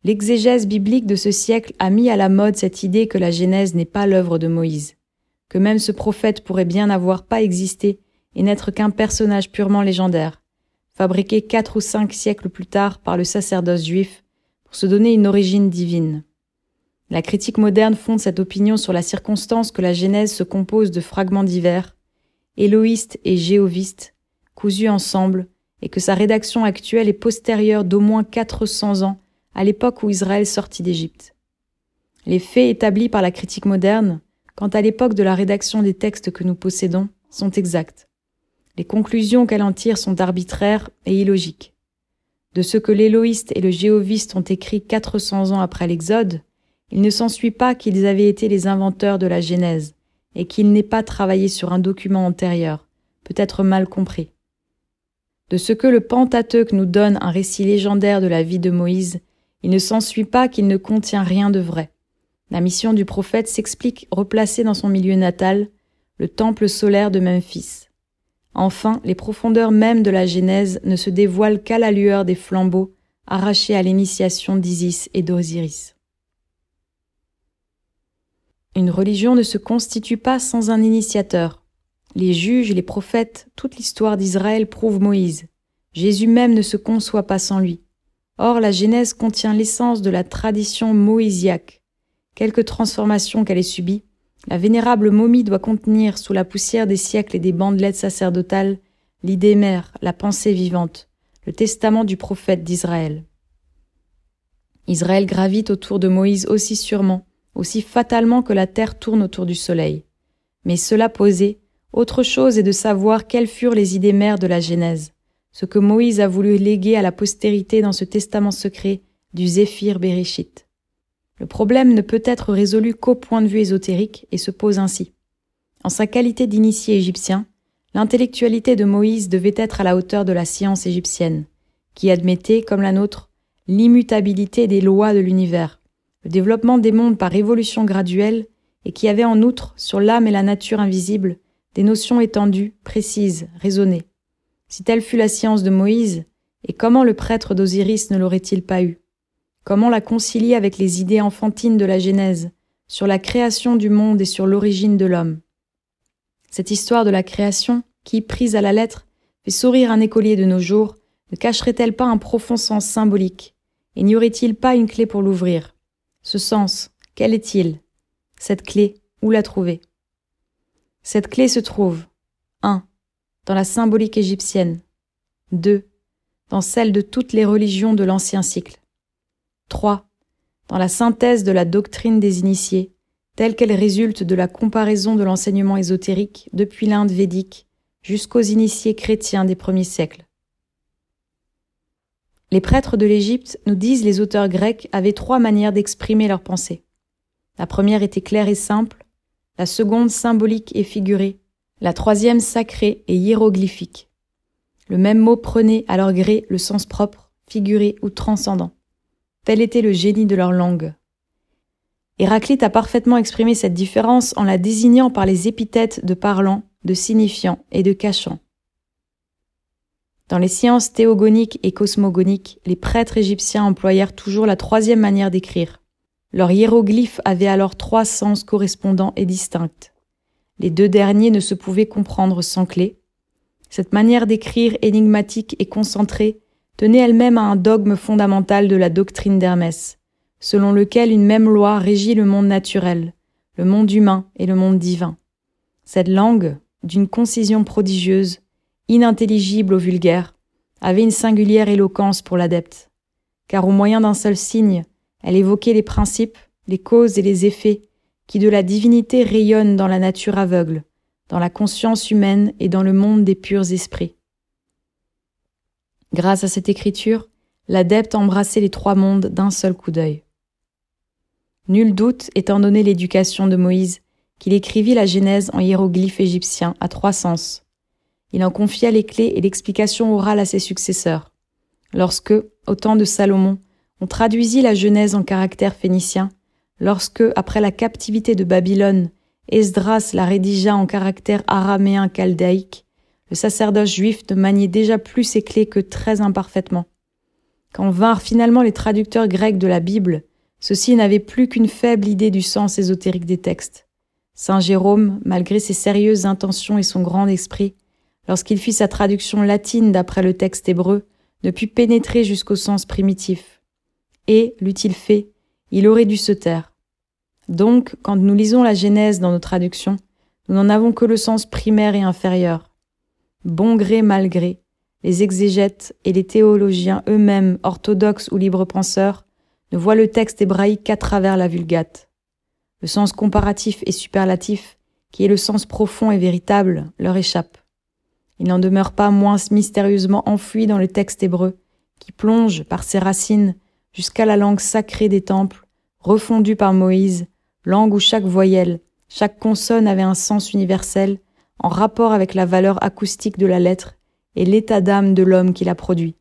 L'exégèse biblique de ce siècle a mis à la mode cette idée que la Genèse n'est pas l'œuvre de Moïse, que même ce prophète pourrait bien n'avoir pas existé et n'être qu'un personnage purement légendaire, fabriqué quatre ou cinq siècles plus tard par le sacerdoce juif pour se donner une origine divine. La critique moderne fonde cette opinion sur la circonstance que la Genèse se compose de fragments divers, éloïstes et géovistes, cousus ensemble, et que sa rédaction actuelle est postérieure d'au moins 400 ans à l'époque où Israël sortit d'Égypte. Les faits établis par la critique moderne, quant à l'époque de la rédaction des textes que nous possédons, sont exacts. Les conclusions qu'elle en tire sont arbitraires et illogiques. De ce que l'éloïste et le géoviste ont écrit 400 ans après l'Exode, il ne s'ensuit pas qu'ils avaient été les inventeurs de la Genèse, et qu'ils n'aient pas travaillé sur un document antérieur, peut-être mal compris. De ce que le Pentateuque nous donne un récit légendaire de la vie de Moïse, il ne s'ensuit pas qu'il ne contient rien de vrai. La mission du prophète s'explique replacée dans son milieu natal, le temple solaire de Memphis. Enfin, les profondeurs mêmes de la Genèse ne se dévoilent qu'à la lueur des flambeaux arrachés à l'initiation d'Isis et d'Osiris. Une religion ne se constitue pas sans un initiateur. Les juges, les prophètes, toute l'histoire d'Israël prouve Moïse. Jésus même ne se conçoit pas sans lui. Or, la Genèse contient l'essence de la tradition moïsiaque. Quelque transformation qu'elle ait subie, la vénérable momie doit contenir, sous la poussière des siècles et des bandelettes sacerdotales, l'idée mère, la pensée vivante, le testament du prophète d'Israël. Israël gravite autour de Moïse aussi sûrement, aussi fatalement que la terre tourne autour du soleil. Mais cela posé, autre chose est de savoir quelles furent les idées mères de la Genèse ce que Moïse a voulu léguer à la postérité dans ce testament secret du Zéphyr Bereshit. Le problème ne peut être résolu qu'au point de vue ésotérique et se pose ainsi. En sa qualité d'initié égyptien, l'intellectualité de Moïse devait être à la hauteur de la science égyptienne, qui admettait, comme la nôtre, l'immutabilité des lois de l'univers, le développement des mondes par évolution graduelle, et qui avait en outre, sur l'âme et la nature invisible, des notions étendues, précises, raisonnées. Si telle fut la science de Moïse, et comment le prêtre d'Osiris ne l'aurait-il pas eu? Comment la concilier avec les idées enfantines de la Genèse, sur la création du monde et sur l'origine de l'homme? Cette histoire de la création, qui, prise à la lettre, fait sourire un écolier de nos jours, ne cacherait-elle pas un profond sens symbolique? Et n'y aurait-il pas une clé pour l'ouvrir? Ce sens, quel est-il? Cette clé, où la trouver? Cette clé se trouve 1 dans la symbolique égyptienne. 2. Dans celle de toutes les religions de l'ancien cycle. 3. Dans la synthèse de la doctrine des initiés, telle qu'elle résulte de la comparaison de l'enseignement ésotérique depuis l'Inde védique jusqu'aux initiés chrétiens des premiers siècles. Les prêtres de l'Égypte, nous disent les auteurs grecs, avaient trois manières d'exprimer leurs pensées. La première était claire et simple, la seconde symbolique et figurée, la troisième sacrée et hiéroglyphique. Le même mot prenait à leur gré le sens propre, figuré ou transcendant. Tel était le génie de leur langue. Héraclite a parfaitement exprimé cette différence en la désignant par les épithètes de parlant, de signifiant et de cachant. Dans les sciences théogoniques et cosmogoniques, les prêtres égyptiens employèrent toujours la troisième manière d'écrire. Leurs hiéroglyphes avaient alors trois sens correspondants et distincts. Les deux derniers ne se pouvaient comprendre sans clé. Cette manière d'écrire énigmatique et concentrée tenait elle-même à un dogme fondamental de la doctrine d'Hermès, selon lequel une même loi régit le monde naturel, le monde humain et le monde divin. Cette langue, d'une concision prodigieuse, inintelligible au vulgaire, avait une singulière éloquence pour l'adepte, car au moyen d'un seul signe, elle évoquait les principes, les causes et les effets qui de la divinité rayonnent dans la nature aveugle, dans la conscience humaine et dans le monde des purs esprits. Grâce à cette écriture, l'adepte embrassait les trois mondes d'un seul coup d'œil. Nul doute, étant donné l'éducation de Moïse, qu'il écrivit la Genèse en hiéroglyphes égyptiens à trois sens. Il en confia les clés et l'explication orale à ses successeurs. Lorsque, au temps de Salomon, on traduisit la Genèse en caractère phénicien, lorsque, après la captivité de Babylone, Esdras la rédigea en caractère araméen chaldéique, le sacerdoce juif ne maniait déjà plus ses clés que très imparfaitement. Quand vinrent finalement les traducteurs grecs de la Bible, ceux-ci n'avaient plus qu'une faible idée du sens ésotérique des textes. Saint Jérôme, malgré ses sérieuses intentions et son grand esprit, lorsqu'il fit sa traduction latine d'après le texte hébreu, ne put pénétrer jusqu'au sens primitif. Et, l'eût-il fait, il aurait dû se taire. Donc, quand nous lisons la Genèse dans nos traductions, nous n'en avons que le sens primaire et inférieur. Bon gré mal gré, les exégètes et les théologiens eux-mêmes, orthodoxes ou libres penseurs, ne voient le texte hébraïque qu'à travers la vulgate. Le sens comparatif et superlatif, qui est le sens profond et véritable, leur échappe. Il n'en demeure pas moins mystérieusement enfoui dans le texte hébreu, qui plonge, par ses racines, jusqu'à la langue sacrée des temples, refondue par Moïse, langue où chaque voyelle, chaque consonne avait un sens universel, en rapport avec la valeur acoustique de la lettre et l'état d'âme de l'homme qui la produit.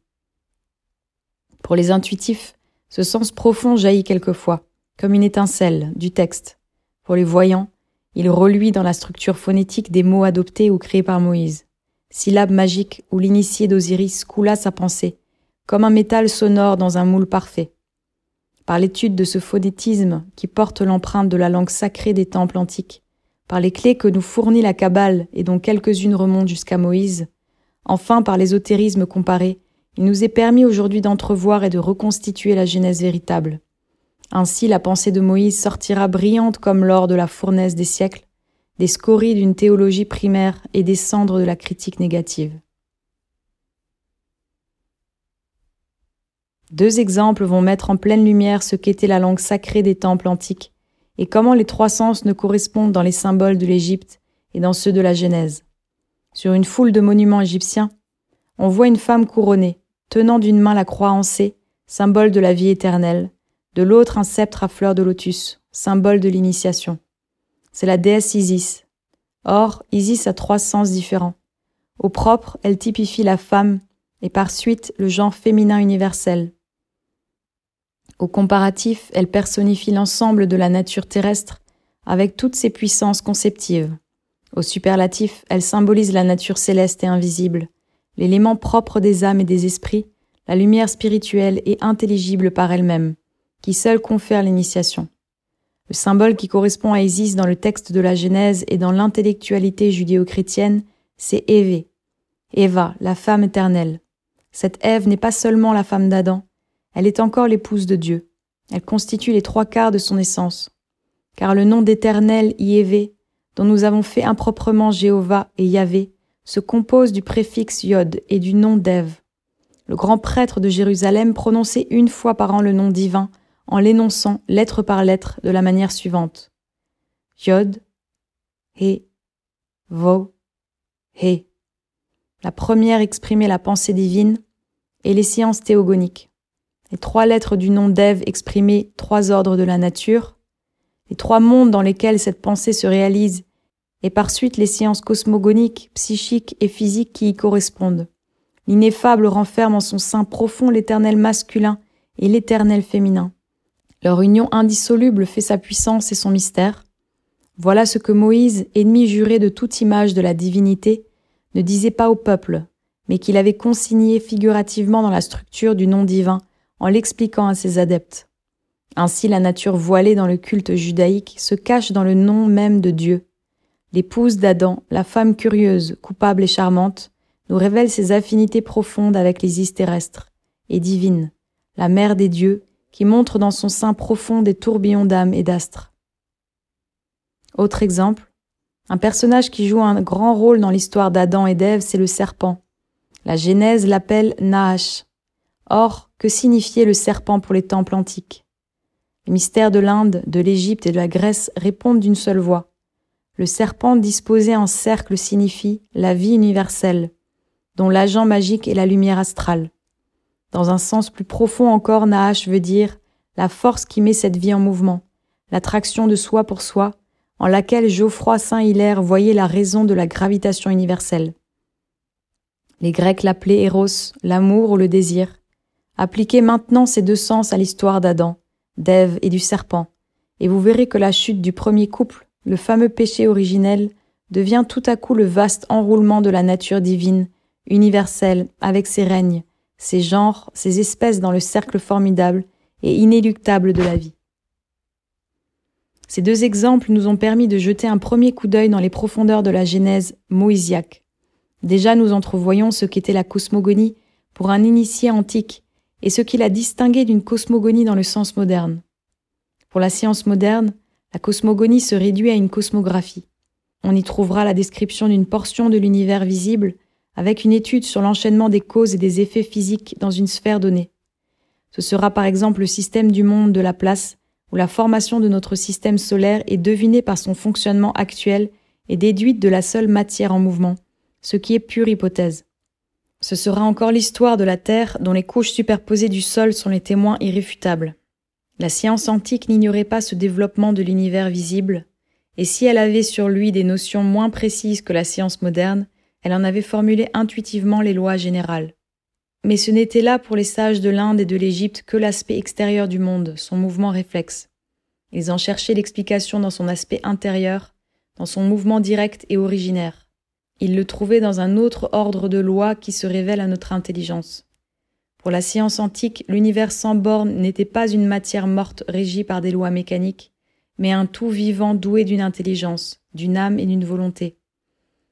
Pour les intuitifs, ce sens profond jaillit quelquefois, comme une étincelle, du texte. Pour les voyants, il reluit dans la structure phonétique des mots adoptés ou créés par Moïse. Syllabe magique où l'initié d'Osiris coula sa pensée, comme un métal sonore dans un moule parfait. Par l'étude de ce phonétisme qui porte l'empreinte de la langue sacrée des temples antiques, par les clés que nous fournit la Kabbale et dont quelques-unes remontent jusqu'à Moïse, enfin par l'ésotérisme comparé, il nous est permis aujourd'hui d'entrevoir et de reconstituer la Genèse véritable. Ainsi la pensée de Moïse sortira brillante comme l'or de la fournaise des siècles, des scories d'une théologie primaire et des cendres de la critique négative. Deux exemples vont mettre en pleine lumière ce qu'était la langue sacrée des temples antiques et comment les trois sens ne correspondent dans les symboles de l'Égypte et dans ceux de la Genèse. Sur une foule de monuments égyptiens, on voit une femme couronnée, tenant d'une main la croix en C, symbole de la vie éternelle, de l'autre un sceptre à fleurs de lotus, symbole de l'initiation. C'est la déesse Isis. Or, Isis a trois sens différents. Au propre, elle typifie la femme et par suite le genre féminin universel, au comparatif, elle personnifie l'ensemble de la nature terrestre avec toutes ses puissances conceptives. Au superlatif, elle symbolise la nature céleste et invisible, l'élément propre des âmes et des esprits, la lumière spirituelle et intelligible par elle-même, qui seule confère l'initiation. Le symbole qui correspond à Isis dans le texte de la Genèse et dans l'intellectualité judéo-chrétienne, c'est Évé, Eva, la femme éternelle. Cette Ève n'est pas seulement la femme d'Adam, elle est encore l'épouse de Dieu. Elle constitue les trois quarts de son essence. Car le nom d'Éternel Yévé, dont nous avons fait improprement Jéhovah et Yahvé, se compose du préfixe Yod et du nom d'Ève. Le grand prêtre de Jérusalem prononçait une fois par an le nom divin en l'énonçant lettre par lettre de la manière suivante. Yod, He, Vo, He. La première exprimait la pensée divine et les sciences théogoniques les trois lettres du nom d'Ève exprimaient trois ordres de la nature, les trois mondes dans lesquels cette pensée se réalise, et par suite les sciences cosmogoniques, psychiques et physiques qui y correspondent. L'ineffable renferme en son sein profond l'éternel masculin et l'éternel féminin. Leur union indissoluble fait sa puissance et son mystère. Voilà ce que Moïse, ennemi juré de toute image de la divinité, ne disait pas au peuple, mais qu'il avait consigné figurativement dans la structure du nom divin en l'expliquant à ses adeptes. Ainsi la nature voilée dans le culte judaïque se cache dans le nom même de Dieu. L'épouse d'Adam, la femme curieuse, coupable et charmante, nous révèle ses affinités profondes avec les is terrestres et divines, la mère des dieux, qui montre dans son sein profond des tourbillons d'âme et d'astres. Autre exemple, un personnage qui joue un grand rôle dans l'histoire d'Adam et d'Ève, c'est le serpent. La Genèse l'appelle Nahash. Or, que signifiait le serpent pour les temples antiques? Les mystères de l'Inde, de l'Égypte et de la Grèce répondent d'une seule voix. Le serpent disposé en cercle signifie la vie universelle, dont l'agent magique est la lumière astrale. Dans un sens plus profond encore, Nahash veut dire la force qui met cette vie en mouvement, l'attraction de soi pour soi, en laquelle Geoffroy Saint-Hilaire voyait la raison de la gravitation universelle. Les Grecs l'appelaient Eros, l'amour ou le désir. Appliquez maintenant ces deux sens à l'histoire d'Adam, d'Ève et du serpent, et vous verrez que la chute du premier couple, le fameux péché originel, devient tout à coup le vaste enroulement de la nature divine, universelle, avec ses règnes, ces genres, ces espèces dans le cercle formidable et inéluctable de la vie. Ces deux exemples nous ont permis de jeter un premier coup d'œil dans les profondeurs de la Genèse moïsiaque. Déjà nous entrevoyons ce qu'était la cosmogonie pour un initié antique et ce qui la distinguait d'une cosmogonie dans le sens moderne. Pour la science moderne, la cosmogonie se réduit à une cosmographie. On y trouvera la description d'une portion de l'univers visible avec une étude sur l'enchaînement des causes et des effets physiques dans une sphère donnée. Ce sera par exemple le système du monde de la place, où la formation de notre système solaire est devinée par son fonctionnement actuel et déduite de la seule matière en mouvement, ce qui est pure hypothèse. Ce sera encore l'histoire de la Terre dont les couches superposées du sol sont les témoins irréfutables. La science antique n'ignorait pas ce développement de l'univers visible, et si elle avait sur lui des notions moins précises que la science moderne, elle en avait formulé intuitivement les lois générales. Mais ce n'était là pour les sages de l'Inde et de l'Égypte que l'aspect extérieur du monde, son mouvement réflexe. Ils en cherchaient l'explication dans son aspect intérieur, dans son mouvement direct et originaire. Ils le trouvaient dans un autre ordre de lois qui se révèle à notre intelligence. Pour la science antique, l'univers sans bornes n'était pas une matière morte régie par des lois mécaniques, mais un tout vivant doué d'une intelligence, d'une âme et d'une volonté.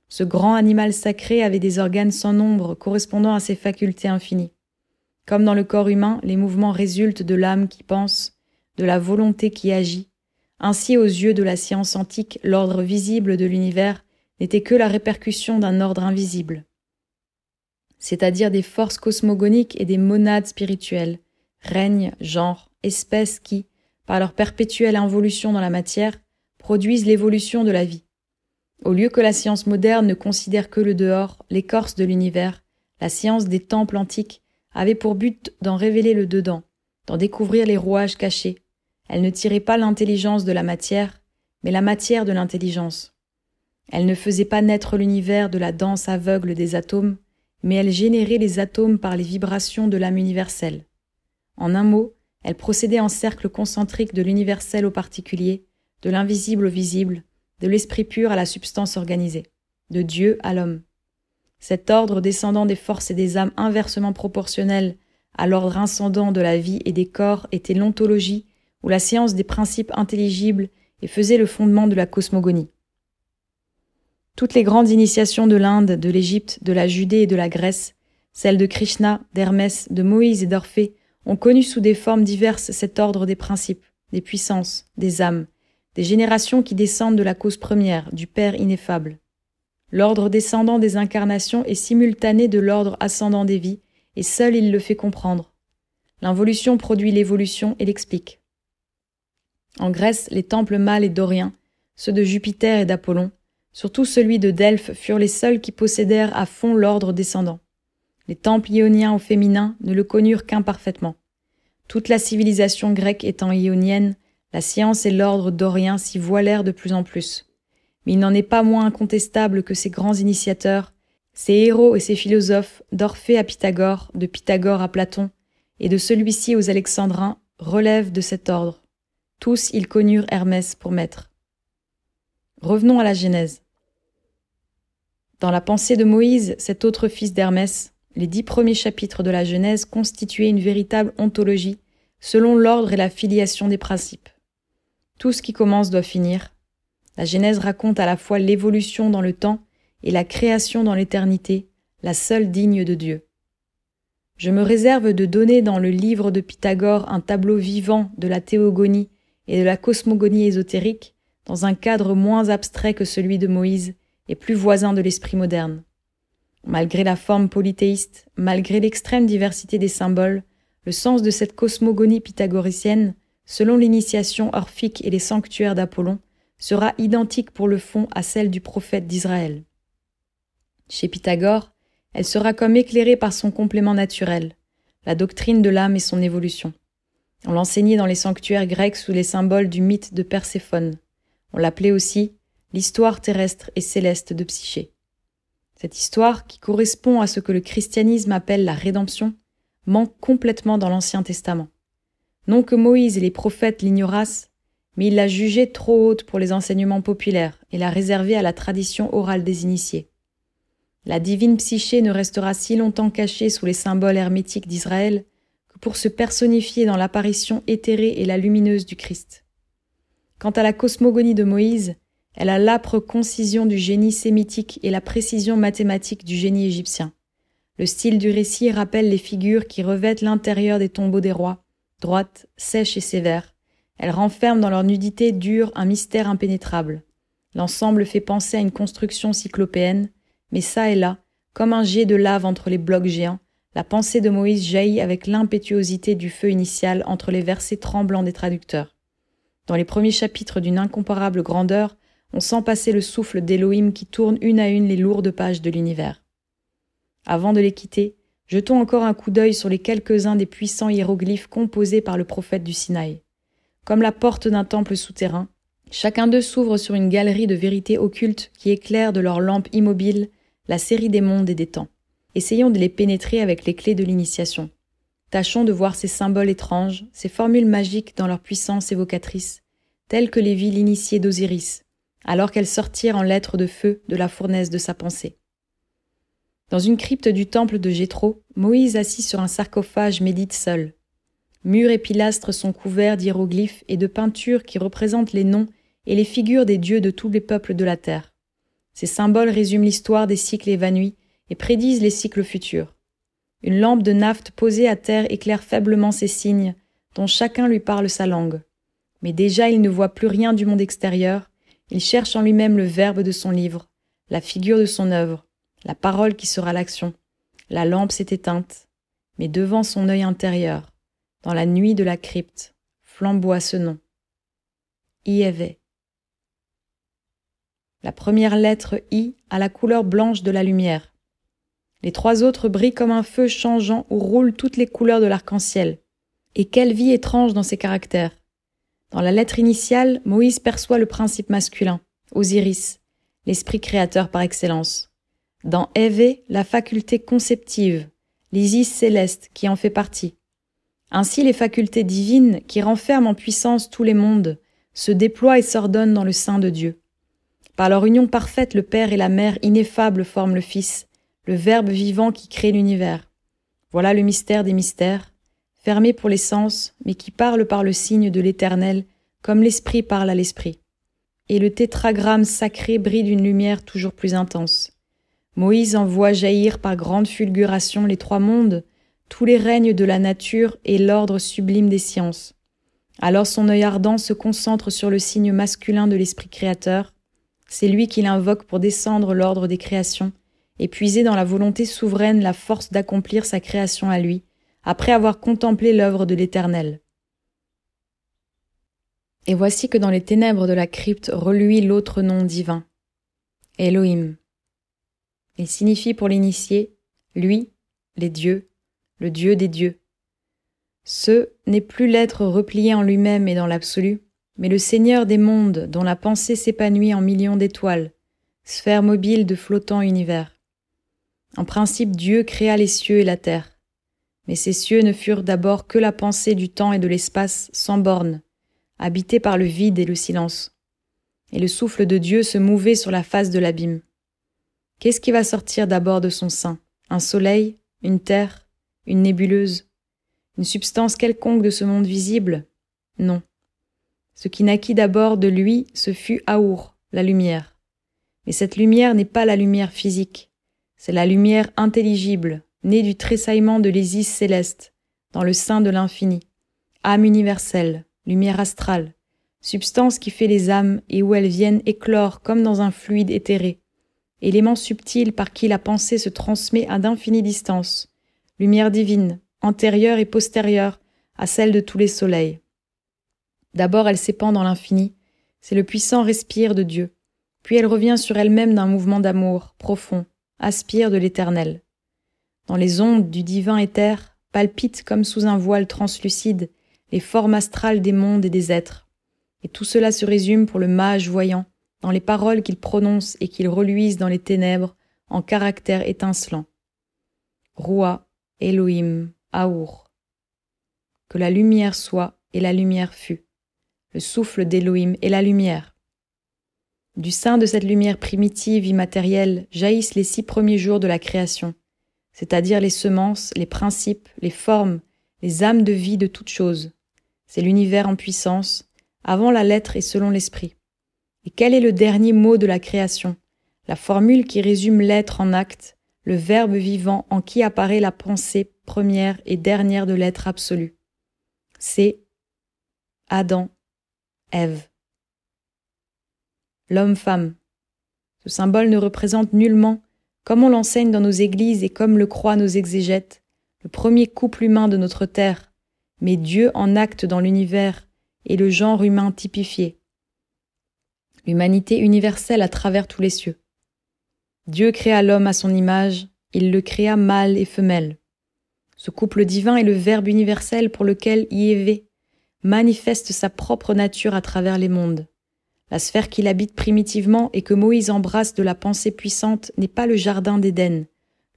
Ce grand animal sacré avait des organes sans nombre correspondant à ses facultés infinies. Comme dans le corps humain, les mouvements résultent de l'âme qui pense, de la volonté qui agit. Ainsi, aux yeux de la science antique, l'ordre visible de l'univers n'était que la répercussion d'un ordre invisible, c'est-à-dire des forces cosmogoniques et des monades spirituelles, règnes, genres, espèces qui, par leur perpétuelle involution dans la matière, produisent l'évolution de la vie. Au lieu que la science moderne ne considère que le dehors, l'écorce de l'univers, la science des temples antiques avait pour but d'en révéler le dedans, d'en découvrir les rouages cachés. Elle ne tirait pas l'intelligence de la matière, mais la matière de l'intelligence. Elle ne faisait pas naître l'univers de la danse aveugle des atomes, mais elle générait les atomes par les vibrations de l'âme universelle. En un mot, elle procédait en cercle concentrique de l'universel au particulier, de l'invisible au visible, de l'esprit pur à la substance organisée, de Dieu à l'homme. Cet ordre descendant des forces et des âmes inversement proportionnelles à l'ordre incendant de la vie et des corps était l'ontologie ou la science des principes intelligibles et faisait le fondement de la cosmogonie. Toutes les grandes initiations de l'Inde, de l'Égypte, de la Judée et de la Grèce, celles de Krishna, d'Hermès, de Moïse et d'Orphée, ont connu sous des formes diverses cet ordre des principes, des puissances, des âmes, des générations qui descendent de la cause première, du Père ineffable. L'ordre descendant des incarnations est simultané de l'ordre ascendant des vies, et seul il le fait comprendre. L'involution produit l'évolution et l'explique. En Grèce, les temples mâles et doriens, ceux de Jupiter et d'Apollon, surtout celui de Delphes, furent les seuls qui possédèrent à fond l'ordre descendant. Les temples ioniens au féminin ne le connurent qu'imparfaitement. Toute la civilisation grecque étant ionienne, la science et l'ordre dorien s'y voilèrent de plus en plus. Mais il n'en est pas moins incontestable que ces grands initiateurs, ces héros et ces philosophes, d'Orphée à Pythagore, de Pythagore à Platon, et de celui-ci aux Alexandrins, relèvent de cet ordre. Tous ils connurent Hermès pour maître. Revenons à la Genèse. Dans la pensée de Moïse, cet autre fils d'Hermès, les dix premiers chapitres de la Genèse constituaient une véritable ontologie, selon l'ordre et la filiation des principes. Tout ce qui commence doit finir. La Genèse raconte à la fois l'évolution dans le temps et la création dans l'éternité, la seule digne de Dieu. Je me réserve de donner dans le livre de Pythagore un tableau vivant de la théogonie et de la cosmogonie ésotérique, dans un cadre moins abstrait que celui de Moïse, et plus voisin de l'esprit moderne. Malgré la forme polythéiste, malgré l'extrême diversité des symboles, le sens de cette cosmogonie pythagoricienne, selon l'initiation orphique et les sanctuaires d'Apollon, sera identique pour le fond à celle du prophète d'Israël. Chez Pythagore, elle sera comme éclairée par son complément naturel, la doctrine de l'âme et son évolution. On l'enseignait dans les sanctuaires grecs sous les symboles du mythe de Perséphone. On l'appelait aussi l'histoire terrestre et céleste de Psyché. Cette histoire, qui correspond à ce que le christianisme appelle la rédemption, manque complètement dans l'Ancien Testament. Non que Moïse et les prophètes l'ignorassent, mais il l'a jugée trop haute pour les enseignements populaires et l'a réservée à la tradition orale des initiés. La divine psyché ne restera si longtemps cachée sous les symboles hermétiques d'Israël que pour se personnifier dans l'apparition éthérée et la lumineuse du Christ. Quant à la cosmogonie de Moïse, elle a l'âpre concision du génie sémitique et la précision mathématique du génie égyptien. Le style du récit rappelle les figures qui revêtent l'intérieur des tombeaux des rois, droites, sèches et sévères. Elle renferme dans leur nudité dure un mystère impénétrable. L'ensemble fait penser à une construction cyclopéenne, mais ça et là, comme un jet de lave entre les blocs géants, la pensée de Moïse jaillit avec l'impétuosité du feu initial entre les versets tremblants des traducteurs. Dans les premiers chapitres d'une incomparable grandeur, on sent passer le souffle d'Élohim qui tourne une à une les lourdes pages de l'univers. Avant de les quitter, jetons encore un coup d'œil sur les quelques-uns des puissants hiéroglyphes composés par le prophète du Sinaï. Comme la porte d'un temple souterrain, chacun d'eux s'ouvre sur une galerie de vérités occultes qui éclairent de leurs lampes immobiles la série des mondes et des temps. Essayons de les pénétrer avec les clés de l'initiation. Tâchons de voir ces symboles étranges, ces formules magiques dans leur puissance évocatrice, telles que les villes initiées d'Osiris, alors qu'elles sortirent en lettres de feu de la fournaise de sa pensée. Dans une crypte du temple de Jéthro, Moïse assis sur un sarcophage médite seul. Murs et pilastres sont couverts d'hiéroglyphes et de peintures qui représentent les noms et les figures des dieux de tous les peuples de la terre. Ces symboles résument l'histoire des cycles évanouis et prédisent les cycles futurs. Une lampe de naphte posée à terre éclaire faiblement ces signes, dont chacun lui parle sa langue. Mais déjà il ne voit plus rien du monde extérieur, il cherche en lui-même le verbe de son livre, la figure de son œuvre, la parole qui sera l'action. La lampe s'est éteinte, mais devant son œil intérieur, dans la nuit de la crypte, flamboie ce nom. avait. La première lettre I a la couleur blanche de la lumière. Les trois autres brillent comme un feu changeant où roulent toutes les couleurs de l'arc-en-ciel. Et quelle vie étrange dans ces caractères. Dans la lettre initiale, Moïse perçoit le principe masculin, Osiris, l'esprit créateur par excellence. Dans Eve, la faculté conceptive, l'Isis céleste qui en fait partie. Ainsi les facultés divines qui renferment en puissance tous les mondes se déploient et s'ordonnent dans le sein de Dieu. Par leur union parfaite, le Père et la Mère ineffable forment le Fils, le Verbe vivant qui crée l'univers. Voilà le mystère des mystères, fermé pour les sens, mais qui parle par le signe de l'éternel, comme l'esprit parle à l'esprit. Et le tétragramme sacré brille d'une lumière toujours plus intense. Moïse en voit jaillir par grande fulguration les trois mondes, tous les règnes de la nature et l'ordre sublime des sciences. Alors son œil ardent se concentre sur le signe masculin de l'esprit créateur. C'est lui qui l'invoque pour descendre l'ordre des créations et puiser dans la volonté souveraine la force d'accomplir sa création à lui, après avoir contemplé l'œuvre de l'Éternel. Et voici que dans les ténèbres de la crypte reluit l'autre nom divin, Elohim. Il signifie pour l'initié, lui, les dieux, le Dieu des dieux. Ce n'est plus l'être replié en lui-même et dans l'absolu, mais le Seigneur des mondes dont la pensée s'épanouit en millions d'étoiles, sphère mobile de flottants univers. En principe, Dieu créa les cieux et la terre. Mais ces cieux ne furent d'abord que la pensée du temps et de l'espace sans bornes, habités par le vide et le silence. Et le souffle de Dieu se mouvait sur la face de l'abîme. Qu'est-ce qui va sortir d'abord de son sein? Un soleil? Une terre? Une nébuleuse? Une substance quelconque de ce monde visible? Non. Ce qui naquit d'abord de lui, ce fut Aour, la lumière. Mais cette lumière n'est pas la lumière physique, c'est la lumière intelligible, née du tressaillement de l'Isis céleste, dans le sein de l'infini, âme universelle, lumière astrale, substance qui fait les âmes et où elles viennent éclore comme dans un fluide éthéré, élément subtil par qui la pensée se transmet à d'infinies distances, lumière divine, antérieure et postérieure à celle de tous les soleils. D'abord elle s'épand dans l'infini, c'est le puissant respire de Dieu, puis elle revient sur elle-même d'un mouvement d'amour profond, aspire de l'éternel. Dans les ondes du divin éther palpitent comme sous un voile translucide les formes astrales des mondes et des êtres. Et tout cela se résume pour le mage voyant dans les paroles qu'il prononce et qu'il reluise dans les ténèbres en caractères étincelants. Roi, Elohim, Aour. Que la lumière soit et la lumière fut. Le souffle d'Elohim et la lumière. Du sein de cette lumière primitive immatérielle jaillissent les six premiers jours de la création, c'est-à-dire les semences, les principes, les formes, les âmes de vie de toutes choses. C'est l'univers en puissance, avant la lettre et selon l'esprit. Et quel est le dernier mot de la création? La formule qui résume l'être en acte, le verbe vivant en qui apparaît la pensée première et dernière de l'être absolu. C'est Adam, Ève. L'homme-femme. Ce symbole ne représente nullement, comme on l'enseigne dans nos églises et comme le croient nos exégètes, le premier couple humain de notre terre, mais Dieu en acte dans l'univers et le genre humain typifié l'humanité universelle à travers tous les cieux. Dieu créa l'homme à son image, il le créa mâle et femelle. Ce couple divin est le Verbe universel pour lequel Yévé manifeste sa propre nature à travers les mondes. La sphère qu'il habite primitivement et que Moïse embrasse de la pensée puissante n'est pas le jardin d'Éden,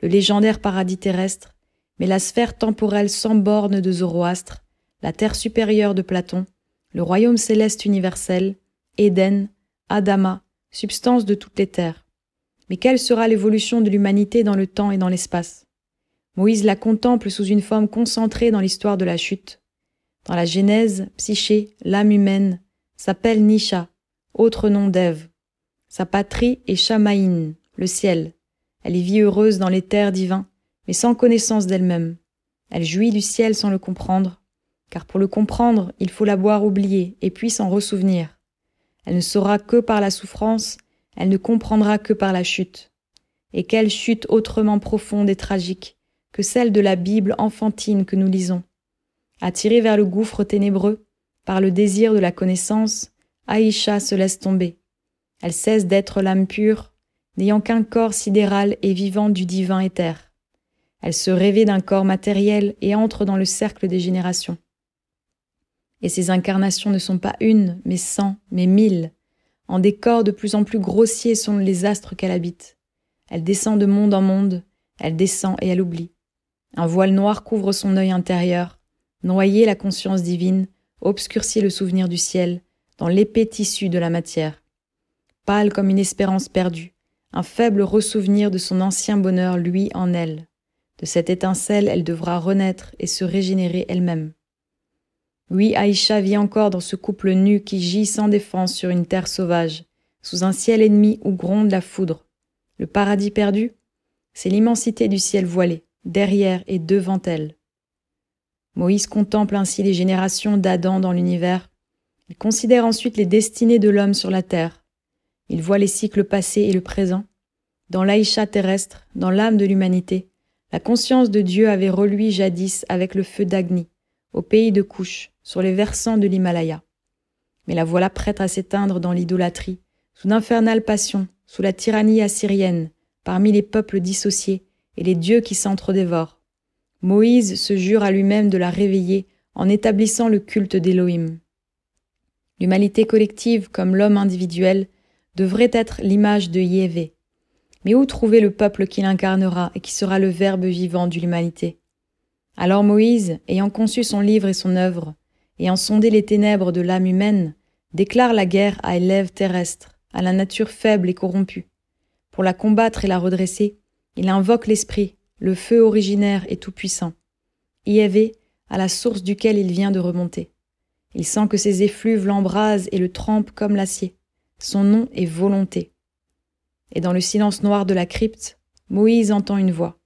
le légendaire paradis terrestre, mais la sphère temporelle sans bornes de Zoroastre, la terre supérieure de Platon, le royaume céleste universel, Éden, Adama, substance de toutes les terres. Mais quelle sera l'évolution de l'humanité dans le temps et dans l'espace? Moïse la contemple sous une forme concentrée dans l'histoire de la chute. Dans la Genèse, Psyché, l'âme humaine, s'appelle Nisha, autre nom d'Ève. Sa patrie est Shamaïn, le ciel. Elle y vit heureuse dans les terres divins, mais sans connaissance d'elle-même. Elle jouit du ciel sans le comprendre, car pour le comprendre, il faut l'avoir oublié et puis s'en ressouvenir. Elle ne saura que par la souffrance, elle ne comprendra que par la chute. Et quelle chute autrement profonde et tragique que celle de la Bible enfantine que nous lisons. Attirée vers le gouffre ténébreux, par le désir de la connaissance, Aïcha se laisse tomber. Elle cesse d'être l'âme pure, n'ayant qu'un corps sidéral et vivant du divin éther. Elle se rêvait d'un corps matériel et entre dans le cercle des générations. Et ces incarnations ne sont pas une, mais cent, mais mille. En des corps de plus en plus grossiers sont les astres qu'elle habite. Elle descend de monde en monde, elle descend et elle oublie. Un voile noir couvre son œil intérieur, noyé la conscience divine, obscurcit le souvenir du ciel, dans l'épais tissu de la matière. Pâle comme une espérance perdue, un faible ressouvenir de son ancien bonheur lui en elle. De cette étincelle, elle devra renaître et se régénérer elle-même. Oui, Aïcha vit encore dans ce couple nu qui gît sans défense sur une terre sauvage, sous un ciel ennemi où gronde la foudre. Le paradis perdu, c'est l'immensité du ciel voilé, derrière et devant elle. Moïse contemple ainsi les générations d'Adam dans l'univers. Il considère ensuite les destinées de l'homme sur la terre. Il voit les cycles passés et le présent. Dans l'Aïcha terrestre, dans l'âme de l'humanité, la conscience de Dieu avait reluit jadis avec le feu d'Agni, au pays de Couche, sur les versants de l'Himalaya. Mais la voilà prête à s'éteindre dans l'idolâtrie, sous d'infernales passions, sous la tyrannie assyrienne, parmi les peuples dissociés et les dieux qui s'entre-dévorent. Moïse se jure à lui-même de la réveiller en établissant le culte d'Élohim. L'humanité collective, comme l'homme individuel, devrait être l'image de Yévé. Mais où trouver le peuple qui l'incarnera et qui sera le verbe vivant de l'humanité? Alors Moïse, ayant conçu son livre et son œuvre, ayant sondé les ténèbres de l'âme humaine, déclare la guerre à élève terrestre, à la nature faible et corrompue. Pour la combattre et la redresser, il invoque l'esprit, le feu originaire et tout-puissant. Yahvé, à la source duquel il vient de remonter. Il sent que ses effluves l'embrasent et le trempent comme l'acier. Son nom est volonté. Et dans le silence noir de la crypte, Moïse entend une voix.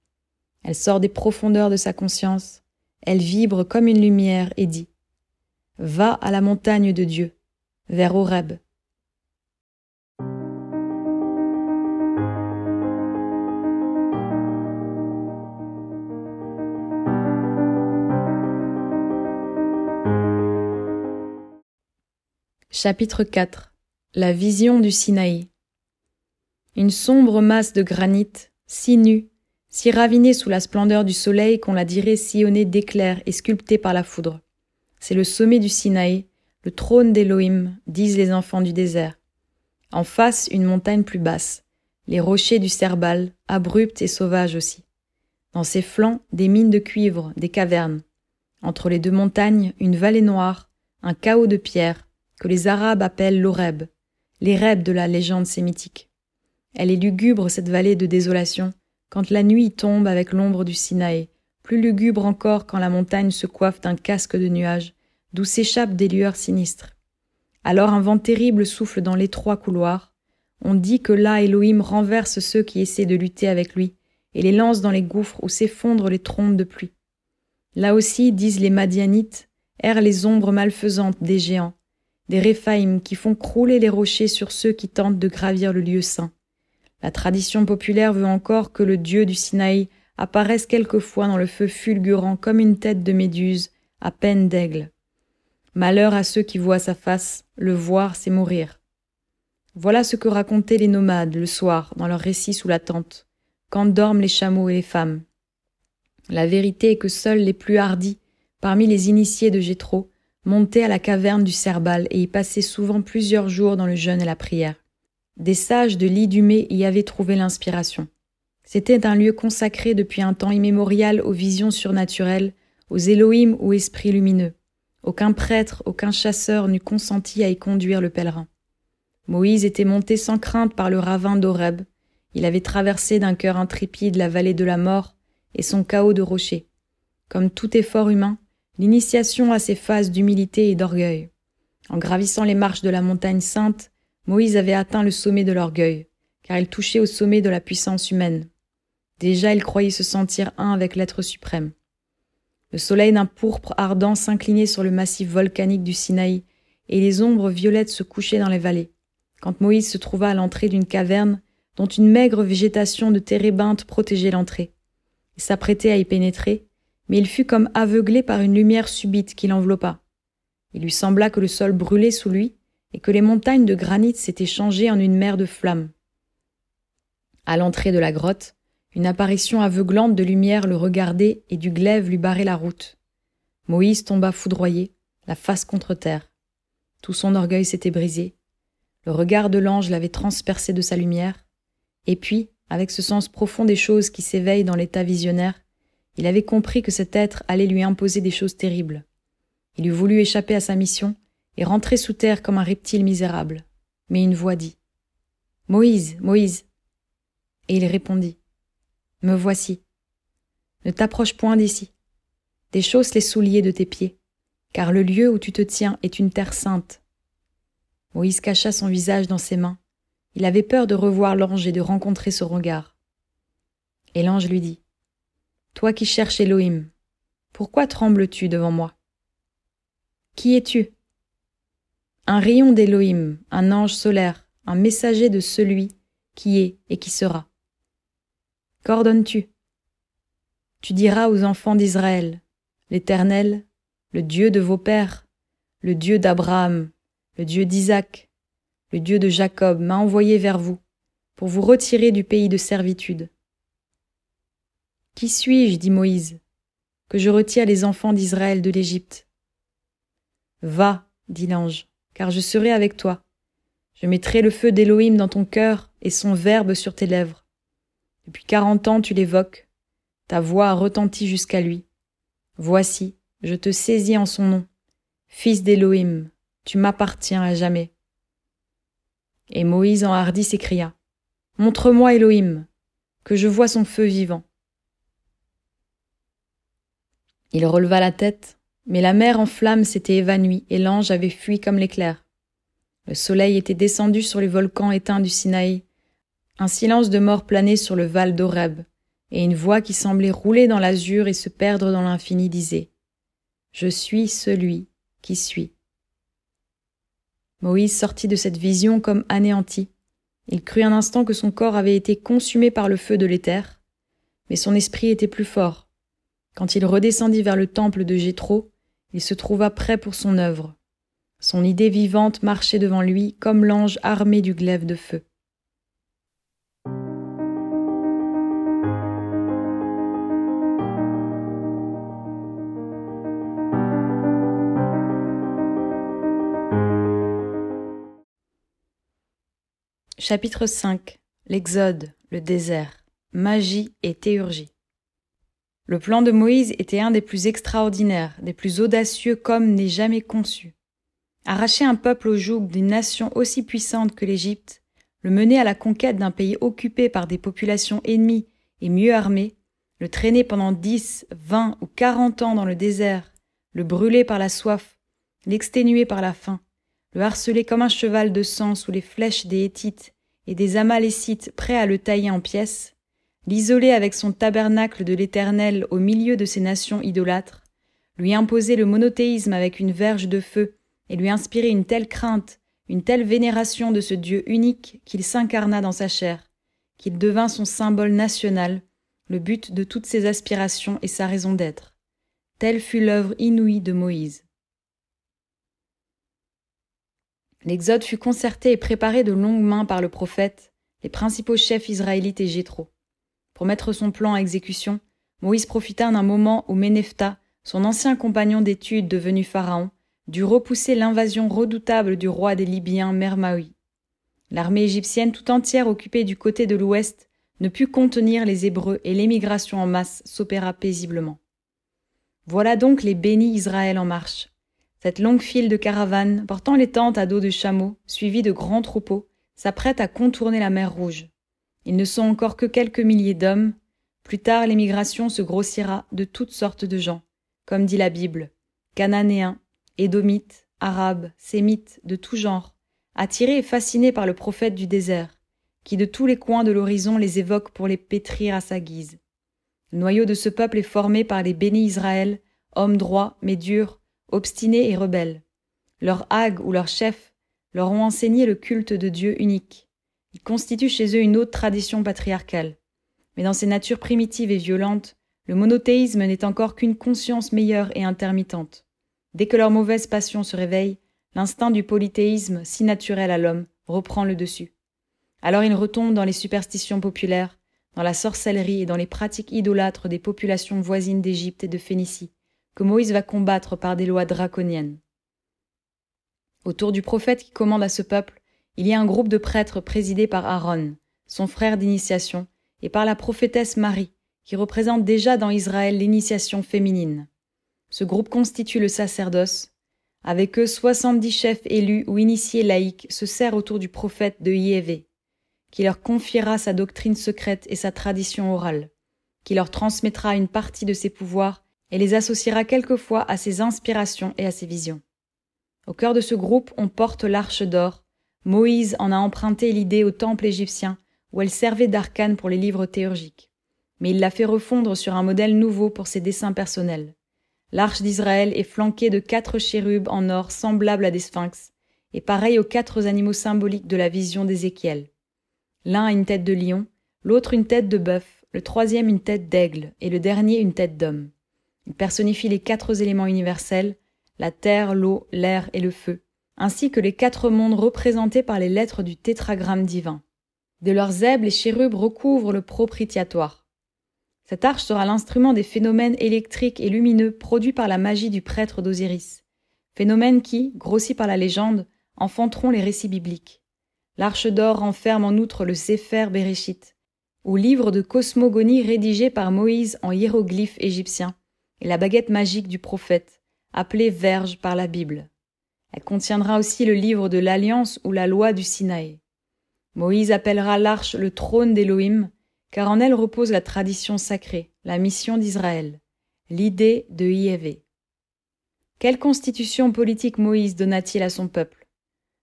Elle sort des profondeurs de sa conscience, elle vibre comme une lumière et dit Va à la montagne de Dieu, vers Horeb. Chapitre 4 La vision du Sinaï Une sombre masse de granit, si nue, si ravinée sous la splendeur du soleil qu'on la dirait sillonnée d'éclairs et sculptée par la foudre. C'est le sommet du Sinaï, le trône d'Élohim, disent les enfants du désert. En face, une montagne plus basse, les rochers du Serbal, abrupts et sauvages aussi. Dans ses flancs, des mines de cuivre, des cavernes. Entre les deux montagnes, une vallée noire, un chaos de pierres, que les Arabes appellent l'Oreb, l'Ereb de la légende sémitique. Elle est lugubre, cette vallée de désolation, quand la nuit tombe avec l'ombre du Sinaï, plus lugubre encore quand la montagne se coiffe d'un casque de nuages, d'où s'échappent des lueurs sinistres. Alors un vent terrible souffle dans l'étroit couloir. On dit que là Elohim renverse ceux qui essaient de lutter avec lui, et les lance dans les gouffres où s'effondrent les trompes de pluie. Là aussi, disent les Madianites, errent les ombres malfaisantes des géants, des Réphaïm qui font crouler les rochers sur ceux qui tentent de gravir le lieu saint. La tradition populaire veut encore que le dieu du Sinaï apparaisse quelquefois dans le feu fulgurant comme une tête de méduse, à peine d'aigle. Malheur à ceux qui voient sa face, le voir c'est mourir. Voilà ce que racontaient les nomades le soir dans leurs récits sous la tente, quand dorment les chameaux et les femmes. La vérité est que seuls les plus hardis, parmi les initiés de Jéthro, montaient à la caverne du Serbal et y passaient souvent plusieurs jours dans le jeûne et la prière. Des sages de l'Idumée y avaient trouvé l'inspiration. C'était un lieu consacré depuis un temps immémorial aux visions surnaturelles, aux Élohim ou esprits lumineux. Aucun prêtre, aucun chasseur n'eût consenti à y conduire le pèlerin. Moïse était monté sans crainte par le ravin d'Horeb. Il avait traversé d'un cœur intrépide la vallée de la mort et son chaos de rochers. Comme tout effort humain, l'initiation a ses phases d'humilité et d'orgueil. En gravissant les marches de la montagne sainte, Moïse avait atteint le sommet de l'orgueil, car il touchait au sommet de la puissance humaine. Déjà il croyait se sentir un avec l'être suprême. Le soleil d'un pourpre ardent s'inclinait sur le massif volcanique du Sinaï, et les ombres violettes se couchaient dans les vallées, quand Moïse se trouva à l'entrée d'une caverne dont une maigre végétation de térébinthe protégeait l'entrée. Il s'apprêtait à y pénétrer, mais il fut comme aveuglé par une lumière subite qui l'enveloppa. Il lui sembla que le sol brûlait sous lui, et que les montagnes de granit s'étaient changées en une mer de flammes. À l'entrée de la grotte, une apparition aveuglante de lumière le regardait et du glaive lui barrait la route. Moïse tomba foudroyé, la face contre terre. Tout son orgueil s'était brisé. Le regard de l'ange l'avait transpercé de sa lumière. Et puis, avec ce sens profond des choses qui s'éveillent dans l'état visionnaire, il avait compris que cet être allait lui imposer des choses terribles. Il eût voulu échapper à sa mission, et rentrer sous terre comme un reptile misérable. Mais une voix dit Moïse, Moïse. Et il répondit Me voici. Ne t'approche point d'ici. Déchausse les souliers de tes pieds, car le lieu où tu te tiens est une terre sainte. Moïse cacha son visage dans ses mains. Il avait peur de revoir l'ange et de rencontrer ce regard. Et l'ange lui dit Toi qui cherches Elohim, pourquoi trembles-tu devant moi? Qui es-tu? Un rayon d'Élohim, un ange solaire, un messager de celui qui est et qui sera. Qu'ordonnes-tu? Tu diras aux enfants d'Israël, l'Éternel, le Dieu de vos pères, le Dieu d'Abraham, le Dieu d'Isaac, le Dieu de Jacob m'a envoyé vers vous, pour vous retirer du pays de servitude. Qui suis-je, dit Moïse, que je retire les enfants d'Israël de l'Égypte? Va, dit l'ange, car je serai avec toi. Je mettrai le feu d'Élohim dans ton cœur et son verbe sur tes lèvres. Depuis quarante ans tu l'évoques, ta voix a retenti jusqu'à lui. Voici, je te saisis en son nom. Fils d'Élohim, tu m'appartiens à jamais. Et Moïse enhardi s'écria. Montre-moi Elohim, que je vois son feu vivant. Il releva la tête, mais la mer en flammes s'était évanouie et l'ange avait fui comme l'éclair. Le soleil était descendu sur les volcans éteints du Sinaï. Un silence de mort planait sur le val d'Oreb, et une voix qui semblait rouler dans l'azur et se perdre dans l'infini disait Je suis celui qui suis. Moïse sortit de cette vision comme anéanti. Il crut un instant que son corps avait été consumé par le feu de l'éther, mais son esprit était plus fort. Quand il redescendit vers le temple de Jéthro, il se trouva prêt pour son œuvre. Son idée vivante marchait devant lui comme l'ange armé du glaive de feu. Chapitre 5 L'Exode, le désert, magie et théurgie. Le plan de Moïse était un des plus extraordinaires, des plus audacieux comme n'est jamais conçu. Arracher un peuple au joug d'une nation aussi puissante que l'Égypte, le mener à la conquête d'un pays occupé par des populations ennemies et mieux armées, le traîner pendant dix, vingt ou quarante ans dans le désert, le brûler par la soif, l'exténuer par la faim, le harceler comme un cheval de sang sous les flèches des Hétites et des Amalécites prêts à le tailler en pièces, l'isoler avec son tabernacle de l'Éternel au milieu de ces nations idolâtres, lui imposer le monothéisme avec une verge de feu et lui inspirer une telle crainte, une telle vénération de ce Dieu unique qu'il s'incarna dans sa chair, qu'il devint son symbole national, le but de toutes ses aspirations et sa raison d'être. Telle fut l'œuvre inouïe de Moïse. L'exode fut concerté et préparé de longues mains par le prophète, les principaux chefs israélites et Jéthro. Pour mettre son plan à exécution, Moïse profita d'un moment où Ménephta, son ancien compagnon d'études devenu pharaon, dut repousser l'invasion redoutable du roi des Libyens Mermaoui. L'armée égyptienne tout entière occupée du côté de l'ouest ne put contenir les Hébreux et l'émigration en masse s'opéra paisiblement. Voilà donc les bénis Israël en marche. Cette longue file de caravanes, portant les tentes à dos de chameaux, suivies de grands troupeaux, s'apprête à contourner la mer Rouge. Ils ne sont encore que quelques milliers d'hommes. Plus tard, l'émigration se grossira de toutes sortes de gens, comme dit la Bible, Cananéens, Édomites, Arabes, Sémites, de tout genre, attirés et fascinés par le prophète du désert, qui de tous les coins de l'horizon les évoque pour les pétrir à sa guise. Le noyau de ce peuple est formé par les bénis Israël, hommes droits mais durs, obstinés et rebelles. Leurs hagues ou leurs chefs leur ont enseigné le culte de Dieu unique. Ils constituent chez eux une autre tradition patriarcale. Mais dans ces natures primitives et violentes, le monothéisme n'est encore qu'une conscience meilleure et intermittente. Dès que leur mauvaise passion se réveille, l'instinct du polythéisme, si naturel à l'homme, reprend le dessus. Alors ils retombent dans les superstitions populaires, dans la sorcellerie et dans les pratiques idolâtres des populations voisines d'Égypte et de Phénicie, que Moïse va combattre par des lois draconiennes. Autour du prophète qui commande à ce peuple, il y a un groupe de prêtres présidé par Aaron, son frère d'initiation, et par la prophétesse Marie, qui représente déjà dans Israël l'initiation féminine. Ce groupe constitue le sacerdoce. Avec eux, soixante-dix chefs élus ou initiés laïcs se serrent autour du prophète de Yévé, qui leur confiera sa doctrine secrète et sa tradition orale, qui leur transmettra une partie de ses pouvoirs et les associera quelquefois à ses inspirations et à ses visions. Au cœur de ce groupe, on porte l'arche d'or. Moïse en a emprunté l'idée au temple égyptien, où elle servait d'arcane pour les livres théurgiques. Mais il l'a fait refondre sur un modèle nouveau pour ses dessins personnels. L'arche d'Israël est flanquée de quatre chérubes en or semblables à des sphinx, et pareils aux quatre animaux symboliques de la vision d'Ézéchiel. L'un a une tête de lion, l'autre une tête de bœuf, le troisième une tête d'aigle, et le dernier une tête d'homme. Il personnifie les quatre éléments universels, la terre, l'eau, l'air et le feu, ainsi que les quatre mondes représentés par les lettres du tétragramme divin. De leurs ailes, les chérubes recouvrent le propitiatoire. Cette arche sera l'instrument des phénomènes électriques et lumineux produits par la magie du prêtre d'Osiris, phénomènes qui, grossis par la légende, enfanteront les récits bibliques. L'arche d'or renferme en outre le Sefer Bereshit, ou livre de cosmogonie rédigé par Moïse en hiéroglyphes égyptiens, et la baguette magique du prophète, appelée Verge par la Bible. Elle contiendra aussi le livre de l'Alliance ou la loi du Sinaï. Moïse appellera l'arche le trône d'Élohim, car en elle repose la tradition sacrée, la mission d'Israël, l'idée de Yévé. Quelle constitution politique Moïse donna-t-il à son peuple?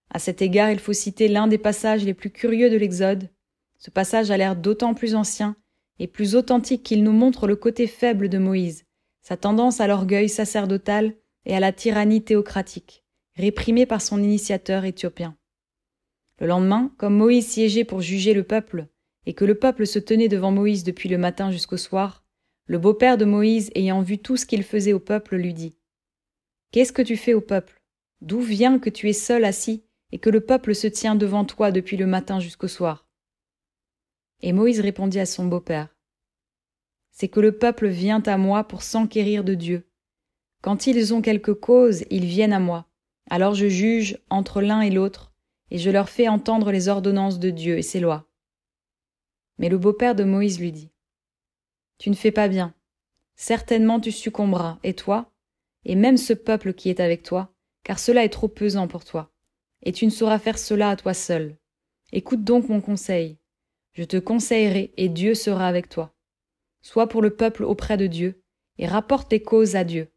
À cet égard, il faut citer l'un des passages les plus curieux de l'Exode. Ce passage a l'air d'autant plus ancien et plus authentique qu'il nous montre le côté faible de Moïse, sa tendance à l'orgueil sacerdotal et à la tyrannie théocratique, réprimée par son initiateur éthiopien. Le lendemain, comme Moïse siégeait pour juger le peuple, et que le peuple se tenait devant Moïse depuis le matin jusqu'au soir, le beau-père de Moïse, ayant vu tout ce qu'il faisait au peuple, lui dit Qu'est-ce que tu fais au peuple? D'où vient que tu es seul assis et que le peuple se tient devant toi depuis le matin jusqu'au soir? Et Moïse répondit à son beau-père C'est que le peuple vient à moi pour s'enquérir de Dieu. Quand ils ont quelque cause, ils viennent à moi. Alors je juge entre l'un et l'autre, et je leur fais entendre les ordonnances de Dieu et ses lois. Mais le beau-père de Moïse lui dit Tu ne fais pas bien. Certainement tu succomberas, et toi, et même ce peuple qui est avec toi, car cela est trop pesant pour toi, et tu ne sauras faire cela à toi seul. Écoute donc mon conseil. Je te conseillerai, et Dieu sera avec toi. Sois pour le peuple auprès de Dieu, et rapporte tes causes à Dieu.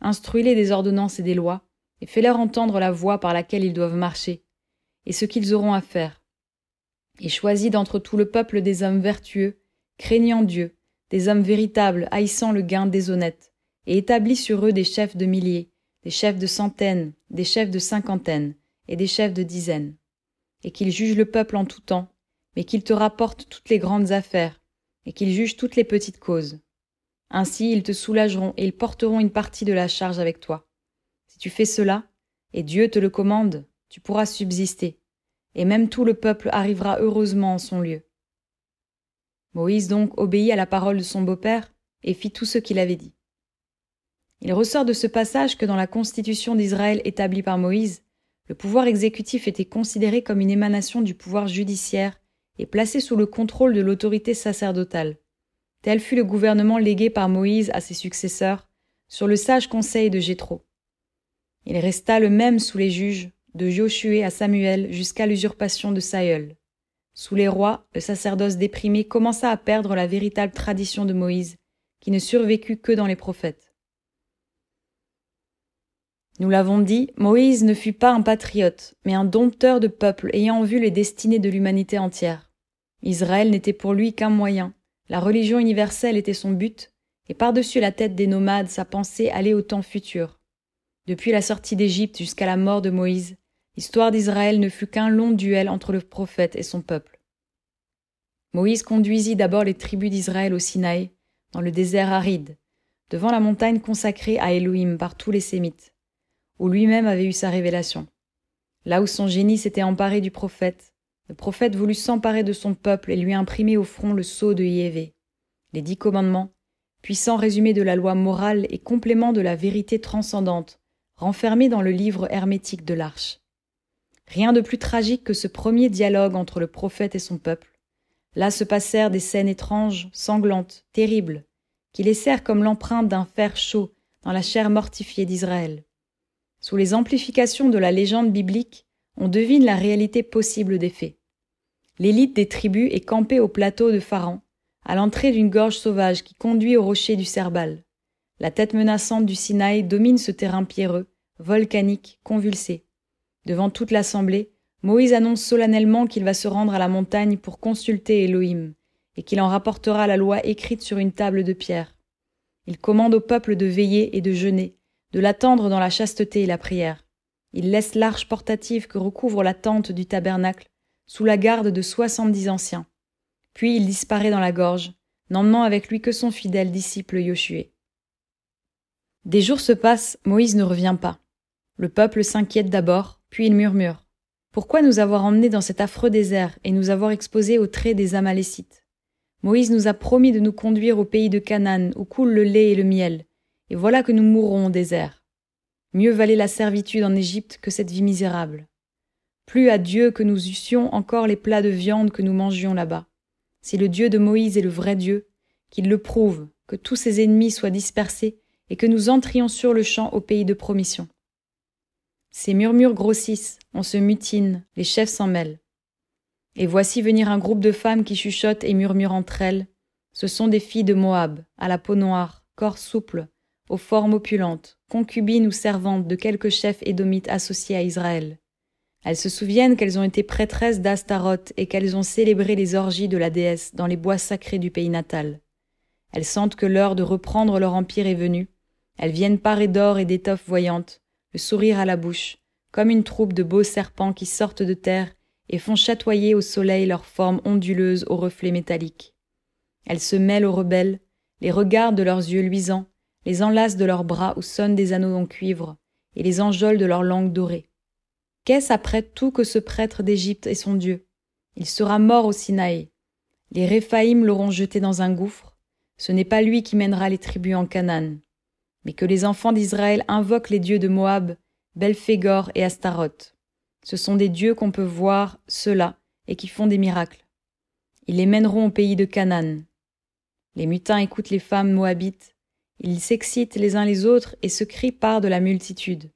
Instruis-les des ordonnances et des lois, et fais-leur entendre la voie par laquelle ils doivent marcher, et ce qu'ils auront à faire et choisis d'entre tout le peuple des hommes vertueux, craignant Dieu, des hommes véritables, haïssant le gain déshonnête, et établis sur eux des chefs de milliers, des chefs de centaines, des chefs de cinquantaines, et des chefs de dizaines, et qu'ils jugent le peuple en tout temps, mais qu'ils te rapportent toutes les grandes affaires, et qu'ils jugent toutes les petites causes. Ainsi ils te soulageront et ils porteront une partie de la charge avec toi. Tu fais cela, et Dieu te le commande, tu pourras subsister, et même tout le peuple arrivera heureusement en son lieu. Moïse donc obéit à la parole de son beau-père et fit tout ce qu'il avait dit. Il ressort de ce passage que dans la constitution d'Israël établie par Moïse, le pouvoir exécutif était considéré comme une émanation du pouvoir judiciaire et placé sous le contrôle de l'autorité sacerdotale. Tel fut le gouvernement légué par Moïse à ses successeurs, sur le sage conseil de Jéthro. Il resta le même sous les juges, de Josué à Samuel jusqu'à l'usurpation de Saül. Sous les rois, le sacerdoce déprimé commença à perdre la véritable tradition de Moïse, qui ne survécut que dans les prophètes. Nous l'avons dit, Moïse ne fut pas un patriote, mais un dompteur de peuple ayant vu les destinées de l'humanité entière. Israël n'était pour lui qu'un moyen, la religion universelle était son but, et par-dessus la tête des nomades sa pensée allait au temps futur. Depuis la sortie d'Égypte jusqu'à la mort de Moïse, L'histoire d'Israël ne fut qu'un long duel entre le prophète et son peuple. Moïse conduisit d'abord les tribus d'Israël au Sinaï, dans le désert aride, devant la montagne consacrée à Elohim par tous les Sémites, où lui-même avait eu sa révélation. Là où son génie s'était emparé du prophète, le prophète voulut s'emparer de son peuple et lui imprimer au front le sceau de Yévé, les dix commandements, puissant résumé de la loi morale et complément de la vérité transcendante, renfermés dans le livre hermétique de l'Arche. Rien de plus tragique que ce premier dialogue entre le prophète et son peuple. Là se passèrent des scènes étranges, sanglantes, terribles, qui laissèrent comme l'empreinte d'un fer chaud dans la chair mortifiée d'Israël. Sous les amplifications de la légende biblique, on devine la réalité possible des faits. L'élite des tribus est campée au plateau de Pharan, à l'entrée d'une gorge sauvage qui conduit au rocher du Cerbal. La tête menaçante du Sinaï domine ce terrain pierreux, volcanique, convulsé. Devant toute l'assemblée, Moïse annonce solennellement qu'il va se rendre à la montagne pour consulter Elohim, et qu'il en rapportera la loi écrite sur une table de pierre. Il commande au peuple de veiller et de jeûner, de l'attendre dans la chasteté et la prière. Il laisse l'arche portative que recouvre la tente du tabernacle sous la garde de soixante-dix anciens. Puis il disparaît dans la gorge, n'emmenant avec lui que son fidèle disciple Yoshua. Des jours se passent, Moïse ne revient pas. Le peuple s'inquiète d'abord, puis il murmure. Pourquoi nous avoir emmenés dans cet affreux désert et nous avoir exposés aux traits des Amalécites? Moïse nous a promis de nous conduire au pays de Canaan où coule le lait et le miel, et voilà que nous mourrons au désert. Mieux valait la servitude en Égypte que cette vie misérable. Plus à Dieu que nous eussions encore les plats de viande que nous mangions là-bas. Si le Dieu de Moïse est le vrai Dieu, qu'il le prouve, que tous ses ennemis soient dispersés et que nous entrions sur le champ au pays de promission. Ces murmures grossissent, on se mutine, les chefs s'en mêlent. Et voici venir un groupe de femmes qui chuchotent et murmurent entre elles. Ce sont des filles de Moab, à la peau noire, corps souple, aux formes opulentes, concubines ou servantes de quelques chefs édomites associés à Israël. Elles se souviennent qu'elles ont été prêtresses d'Astaroth et qu'elles ont célébré les orgies de la déesse dans les bois sacrés du pays natal. Elles sentent que l'heure de reprendre leur empire est venue. Elles viennent parées d'or et d'étoffes voyantes, le sourire à la bouche, comme une troupe de beaux serpents qui sortent de terre et font chatoyer au soleil leurs formes onduleuses aux reflets métalliques. Elles se mêlent aux rebelles, les regardent de leurs yeux luisants, les enlacent de leurs bras où sonnent des anneaux en cuivre, et les enjolent de leur langue dorée. Qu'est-ce après tout que ce prêtre d'Égypte est son Dieu? Il sera mort au Sinaï. Les Réphaïm l'auront jeté dans un gouffre. Ce n'est pas lui qui mènera les tribus en Canaan. Mais que les enfants d'Israël invoquent les dieux de Moab, Belphégor et Astaroth. Ce sont des dieux qu'on peut voir, ceux-là, et qui font des miracles. Ils les mèneront au pays de Canaan. Les mutins écoutent les femmes moabites. Ils s'excitent les uns les autres et se crient par de la multitude.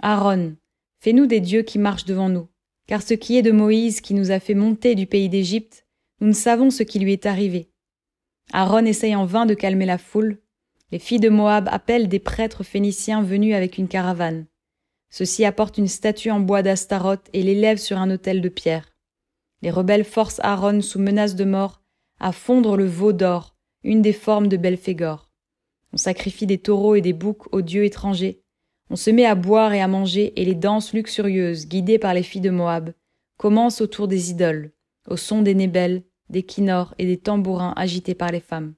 Aaron, Fais-nous des dieux qui marchent devant nous, car ce qui est de Moïse qui nous a fait monter du pays d'Égypte, nous ne savons ce qui lui est arrivé. Aaron essaye en vain de calmer la foule. Les filles de Moab appellent des prêtres phéniciens venus avec une caravane. Ceux-ci apportent une statue en bois d'Astaroth et l'élèvent sur un autel de pierre. Les rebelles forcent Aaron sous menace de mort à fondre le veau d'or, une des formes de Belphégor. On sacrifie des taureaux et des boucs aux dieux étrangers, on se met à boire et à manger, et les danses luxurieuses, guidées par les filles de Moab, commencent autour des idoles, au son des nébelles, des kinors et des tambourins agités par les femmes.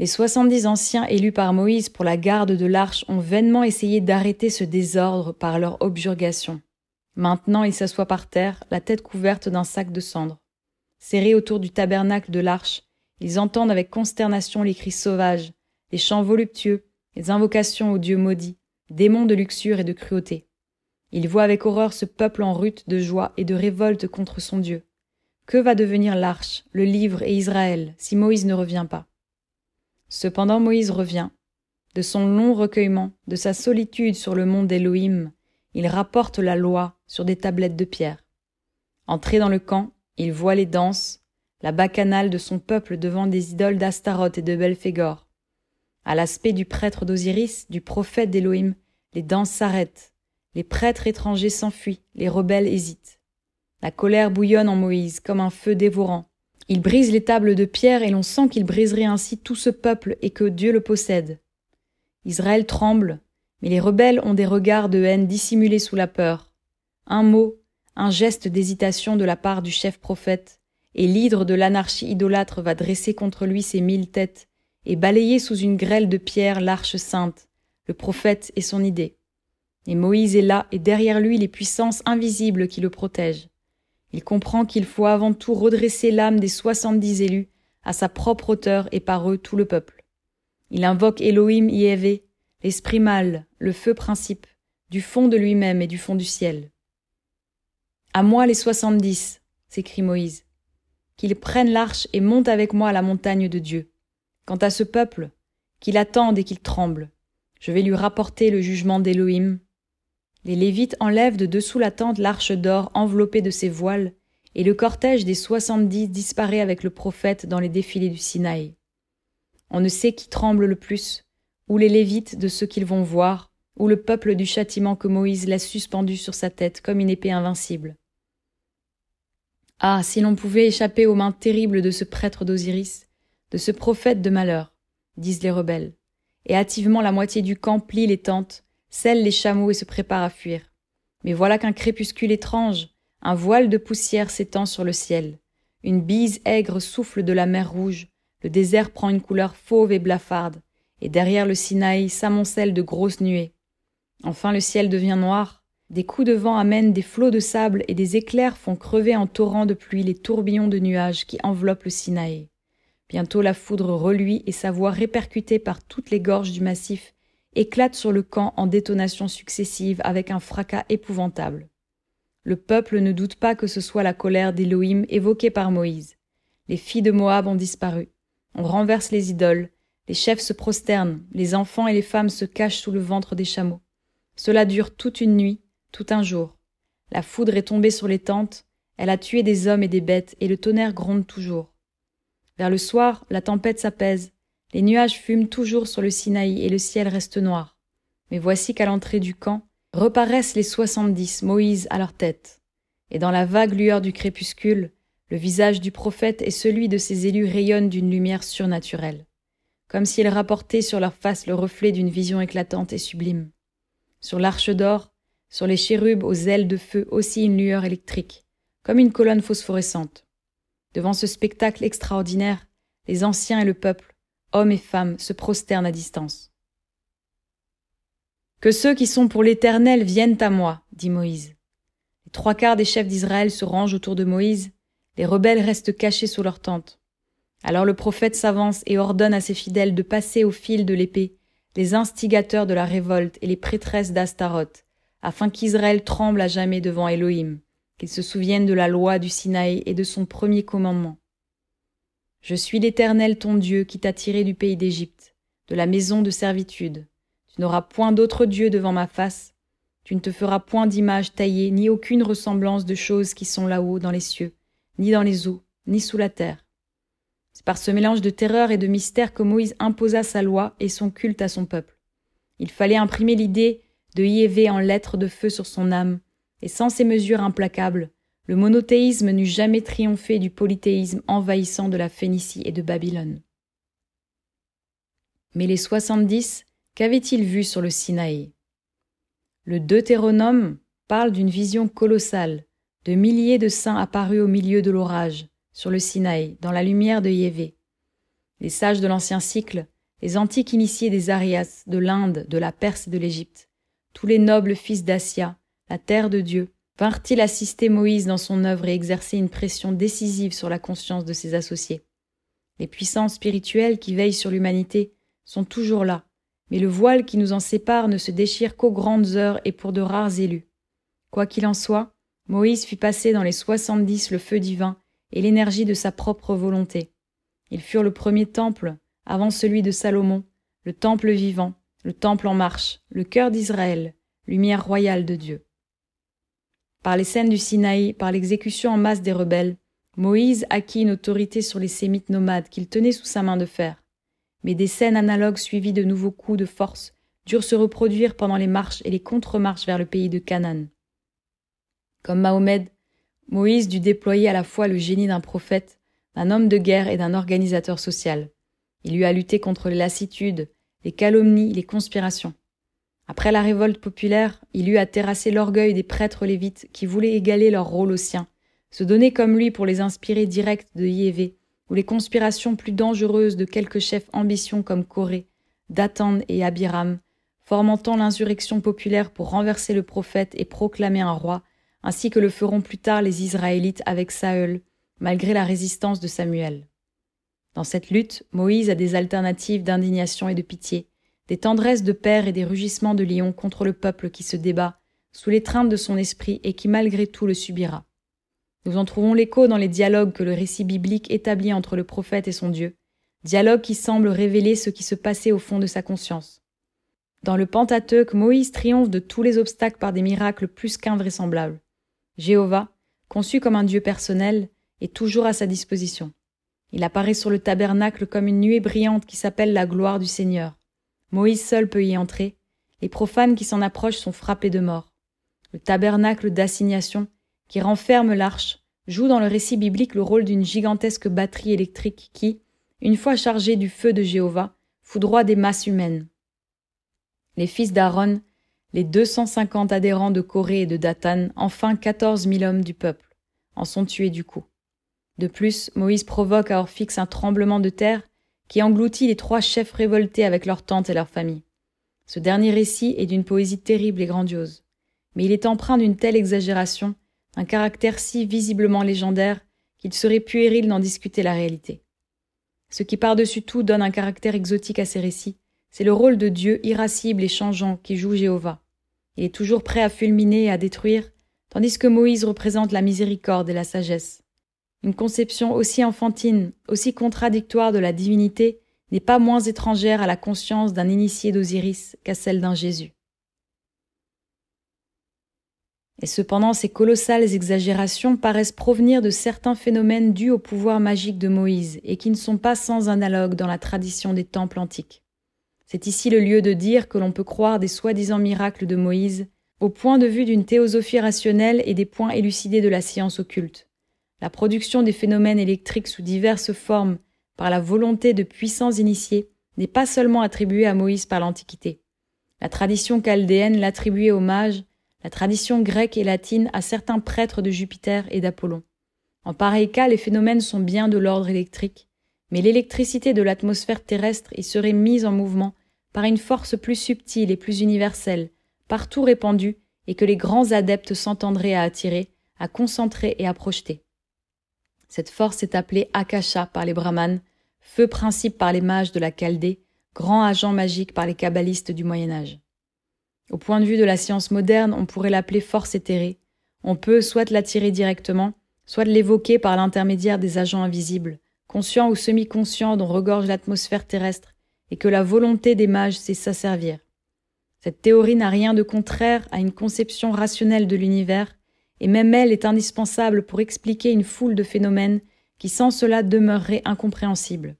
Les soixante-dix anciens élus par Moïse pour la garde de l'arche ont vainement essayé d'arrêter ce désordre par leur objurgation. Maintenant ils s'assoient par terre, la tête couverte d'un sac de cendres. Serrés autour du tabernacle de l'arche, ils entendent avec consternation les cris sauvages, les chants voluptueux, les invocations aux dieux maudits, démon de luxure et de cruauté. Il voit avec horreur ce peuple en rute de joie et de révolte contre son Dieu. Que va devenir l'arche, le livre et Israël si Moïse ne revient pas? Cependant Moïse revient. De son long recueillement, de sa solitude sur le mont d'Élohim, il rapporte la loi sur des tablettes de pierre. Entré dans le camp, il voit les danses, la bacchanale de son peuple devant des idoles d'Astaroth et de Belphégor. À l'aspect du prêtre d'Osiris, du prophète d'Élohim, les danses s'arrêtent, les prêtres étrangers s'enfuient, les rebelles hésitent. La colère bouillonne en Moïse comme un feu dévorant. Il brise les tables de pierre et l'on sent qu'il briserait ainsi tout ce peuple et que Dieu le possède. Israël tremble, mais les rebelles ont des regards de haine dissimulés sous la peur. Un mot, un geste d'hésitation de la part du chef prophète, et l'hydre de l'anarchie idolâtre va dresser contre lui ses mille têtes, et balayer sous une grêle de pierre l'arche sainte, le prophète et son idée. Et Moïse est là, et derrière lui les puissances invisibles qui le protègent. Il comprend qu'il faut avant tout redresser l'âme des soixante-dix élus, à sa propre hauteur et par eux tout le peuple. Il invoque Elohim Yévé, l'esprit mâle, le feu principe, du fond de lui-même et du fond du ciel. À moi les soixante-dix, s'écrie Moïse, qu'ils prennent l'arche et montent avec moi à la montagne de Dieu. Quant à ce peuple, qu'il attende et qu'il tremble, je vais lui rapporter le jugement d'Élohim. Les Lévites enlèvent de dessous la tente l'arche d'or enveloppée de ses voiles, et le cortège des soixante-dix disparaît avec le prophète dans les défilés du Sinaï. On ne sait qui tremble le plus, ou les Lévites de ceux qu'ils vont voir, ou le peuple du châtiment que Moïse l'a suspendu sur sa tête comme une épée invincible. Ah, si l'on pouvait échapper aux mains terribles de ce prêtre d'Osiris, de ce prophète de malheur, disent les rebelles. Et hâtivement la moitié du camp plie les tentes, scelle les chameaux et se prépare à fuir. Mais voilà qu'un crépuscule étrange, un voile de poussière s'étend sur le ciel. Une bise aigre souffle de la mer rouge, le désert prend une couleur fauve et blafarde, et derrière le Sinaï s'amoncellent de grosses nuées. Enfin le ciel devient noir, des coups de vent amènent des flots de sable et des éclairs font crever en torrents de pluie les tourbillons de nuages qui enveloppent le Sinaï. Bientôt la foudre reluit et sa voix répercutée par toutes les gorges du massif éclate sur le camp en détonations successives avec un fracas épouvantable. Le peuple ne doute pas que ce soit la colère d'Élohim évoquée par Moïse. Les filles de Moab ont disparu. On renverse les idoles, Les chefs se prosternent, les enfants et les femmes se cachent sous le ventre des chameaux. Cela dure toute une nuit, tout un jour. La foudre est tombée sur les tentes, elle a tué des hommes et des bêtes, et le tonnerre gronde toujours. Vers le soir, la tempête s'apaise, les nuages fument toujours sur le Sinaï et le ciel reste noir. Mais voici qu'à l'entrée du camp, reparaissent les soixante-dix, Moïse à leur tête. Et dans la vague lueur du crépuscule, le visage du prophète et celui de ses élus rayonnent d'une lumière surnaturelle comme s'ils rapportaient sur leur face le reflet d'une vision éclatante et sublime. Sur l'arche d'or, sur les chérubes aux ailes de feu aussi une lueur électrique, comme une colonne phosphorescente. Devant ce spectacle extraordinaire, les anciens et le peuple, hommes et femmes, se prosternent à distance. Que ceux qui sont pour l'Éternel viennent à moi, dit Moïse. Les trois quarts des chefs d'Israël se rangent autour de Moïse, les rebelles restent cachés sous leurs tentes. Alors le prophète s'avance et ordonne à ses fidèles de passer au fil de l'épée les instigateurs de la révolte et les prêtresses d'Astaroth, afin qu'Israël tremble à jamais devant Elohim, qu'il se souvienne de la loi du Sinaï et de son premier commandement. Je suis l'Éternel ton Dieu qui t'a tiré du pays d'Égypte, de la maison de servitude. Tu n'auras point d'autre Dieu devant ma face. Tu ne te feras point d'image taillée, ni aucune ressemblance de choses qui sont là-haut dans les cieux, ni dans les eaux, ni sous la terre. C'est par ce mélange de terreur et de mystère que Moïse imposa sa loi et son culte à son peuple. Il fallait imprimer l'idée de Yévé en lettres de feu sur son âme, et sans ces mesures implacables, le monothéisme n'eût jamais triomphé du polythéisme envahissant de la Phénicie et de Babylone. Mais les soixante-dix, qu'avaient-ils vu sur le Sinaï? Le Deutéronome parle d'une vision colossale, de milliers de saints apparus au milieu de l'orage, sur le Sinaï, dans la lumière de Yévé. Les sages de l'ancien cycle, les antiques initiés des Arias, de l'Inde, de la Perse et de l'Égypte, tous les nobles fils d'Assia, la terre de Dieu, vinrent-ils assister Moïse dans son œuvre et exercer une pression décisive sur la conscience de ses associés? Les puissances spirituelles qui veillent sur l'humanité sont toujours là, mais le voile qui nous en sépare ne se déchire qu'aux grandes heures et pour de rares élus. Quoi qu'il en soit, Moïse fit passer dans les soixante-dix le feu divin et l'énergie de sa propre volonté. Ils furent le premier temple, avant celui de Salomon, le temple vivant, le temple en marche, le cœur d'Israël, lumière royale de Dieu. Par les scènes du Sinaï, par l'exécution en masse des rebelles, Moïse acquit une autorité sur les sémites nomades qu'il tenait sous sa main de fer. Mais des scènes analogues suivies de nouveaux coups de force durent se reproduire pendant les marches et les contre-marches vers le pays de Canaan. Comme Mahomet, Moïse dut déployer à la fois le génie d'un prophète, d'un homme de guerre et d'un organisateur social. Il eut à lutter contre les lassitudes, les calomnies, les conspirations. Après la révolte populaire, il eut à terrasser l'orgueil des prêtres lévites qui voulaient égaler leur rôle au sien, se donner comme lui pour les inspirer directs de Yévé, ou les conspirations plus dangereuses de quelques chefs ambitions comme Corée, Datan et Abiram, fomentant l'insurrection populaire pour renverser le prophète et proclamer un roi, ainsi que le feront plus tard les Israélites avec Saül, malgré la résistance de Samuel. Dans cette lutte, Moïse a des alternatives d'indignation et de pitié, des tendresses de père et des rugissements de lion contre le peuple qui se débat, sous l'étreinte de son esprit et qui malgré tout le subira. Nous en trouvons l'écho dans les dialogues que le récit biblique établit entre le prophète et son Dieu, dialogues qui semblent révéler ce qui se passait au fond de sa conscience. Dans le Pentateuque, Moïse triomphe de tous les obstacles par des miracles plus qu'invraisemblables. Jéhovah, conçu comme un Dieu personnel, est toujours à sa disposition. Il apparaît sur le tabernacle comme une nuée brillante qui s'appelle la gloire du Seigneur. Moïse seul peut y entrer. Les profanes qui s'en approchent sont frappés de mort. Le tabernacle d'assignation, qui renferme l'arche, joue dans le récit biblique le rôle d'une gigantesque batterie électrique qui, une fois chargée du feu de Jéhovah, foudroie des masses humaines. Les fils d'Aaron les 250 adhérents de Corée et de Datan, enfin 14 000 hommes du peuple, en sont tués du coup. De plus, Moïse provoque à Orphix un tremblement de terre qui engloutit les trois chefs révoltés avec leurs tentes et leurs familles. Ce dernier récit est d'une poésie terrible et grandiose, mais il est empreint d'une telle exagération, d'un caractère si visiblement légendaire qu'il serait puéril d'en discuter la réalité. Ce qui par-dessus tout donne un caractère exotique à ces récits, c'est le rôle de Dieu irascible et changeant qui joue Jéhovah. Il est toujours prêt à fulminer et à détruire, tandis que Moïse représente la miséricorde et la sagesse. Une conception aussi enfantine, aussi contradictoire de la divinité n'est pas moins étrangère à la conscience d'un initié d'Osiris qu'à celle d'un Jésus. Et cependant, ces colossales exagérations paraissent provenir de certains phénomènes dus au pouvoir magique de Moïse et qui ne sont pas sans analogue dans la tradition des temples antiques. C'est ici le lieu de dire que l'on peut croire des soi-disant miracles de Moïse au point de vue d'une théosophie rationnelle et des points élucidés de la science occulte. La production des phénomènes électriques sous diverses formes par la volonté de puissants initiés n'est pas seulement attribuée à Moïse par l'Antiquité. La tradition chaldéenne l'attribuait aux mages la tradition grecque et latine à certains prêtres de Jupiter et d'Apollon. En pareil cas, les phénomènes sont bien de l'ordre électrique, mais l'électricité de l'atmosphère terrestre y serait mise en mouvement par une force plus subtile et plus universelle, partout répandue, et que les grands adeptes s'entendraient à attirer, à concentrer et à projeter. Cette force est appelée Akasha par les brahmanes, feu principe par les mages de la Chaldée, grand agent magique par les kabbalistes du Moyen Âge. Au point de vue de la science moderne, on pourrait l'appeler force éthérée. On peut soit l'attirer directement, soit l'évoquer par l'intermédiaire des agents invisibles, conscients ou semi-conscients dont regorge l'atmosphère terrestre, et que la volonté des mages sait s'asservir. Cette théorie n'a rien de contraire à une conception rationnelle de l'univers, et même elle est indispensable pour expliquer une foule de phénomènes qui sans cela demeureraient incompréhensibles.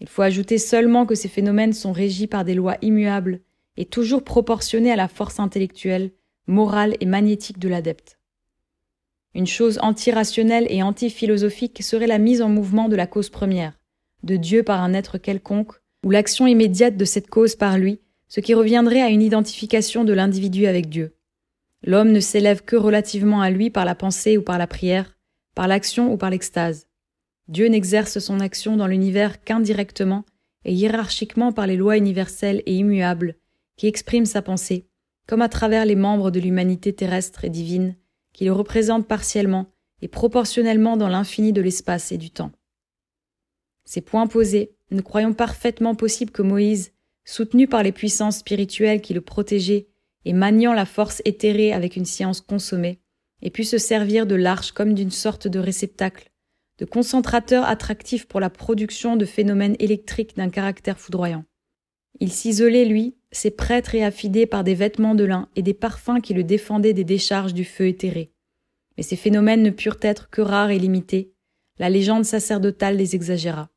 Il faut ajouter seulement que ces phénomènes sont régis par des lois immuables est toujours proportionnée à la force intellectuelle, morale et magnétique de l'adepte. Une chose antirationnelle et anti-philosophique serait la mise en mouvement de la cause première, de Dieu par un être quelconque, ou l'action immédiate de cette cause par lui, ce qui reviendrait à une identification de l'individu avec Dieu. L'homme ne s'élève que relativement à lui par la pensée ou par la prière, par l'action ou par l'extase. Dieu n'exerce son action dans l'univers qu'indirectement et hiérarchiquement par les lois universelles et immuables qui exprime sa pensée, comme à travers les membres de l'humanité terrestre et divine, qui le représentent partiellement et proportionnellement dans l'infini de l'espace et du temps. Ces points posés, nous croyons parfaitement possible que Moïse, soutenu par les puissances spirituelles qui le protégeaient et maniant la force éthérée avec une science consommée, ait pu se servir de l'arche comme d'une sorte de réceptacle, de concentrateur attractif pour la production de phénomènes électriques d'un caractère foudroyant. Il s'isolait, lui, ses prêtres et affidés par des vêtements de lin et des parfums qui le défendaient des décharges du feu éthéré. Mais ces phénomènes ne purent être que rares et limités. La légende sacerdotale les exagéra.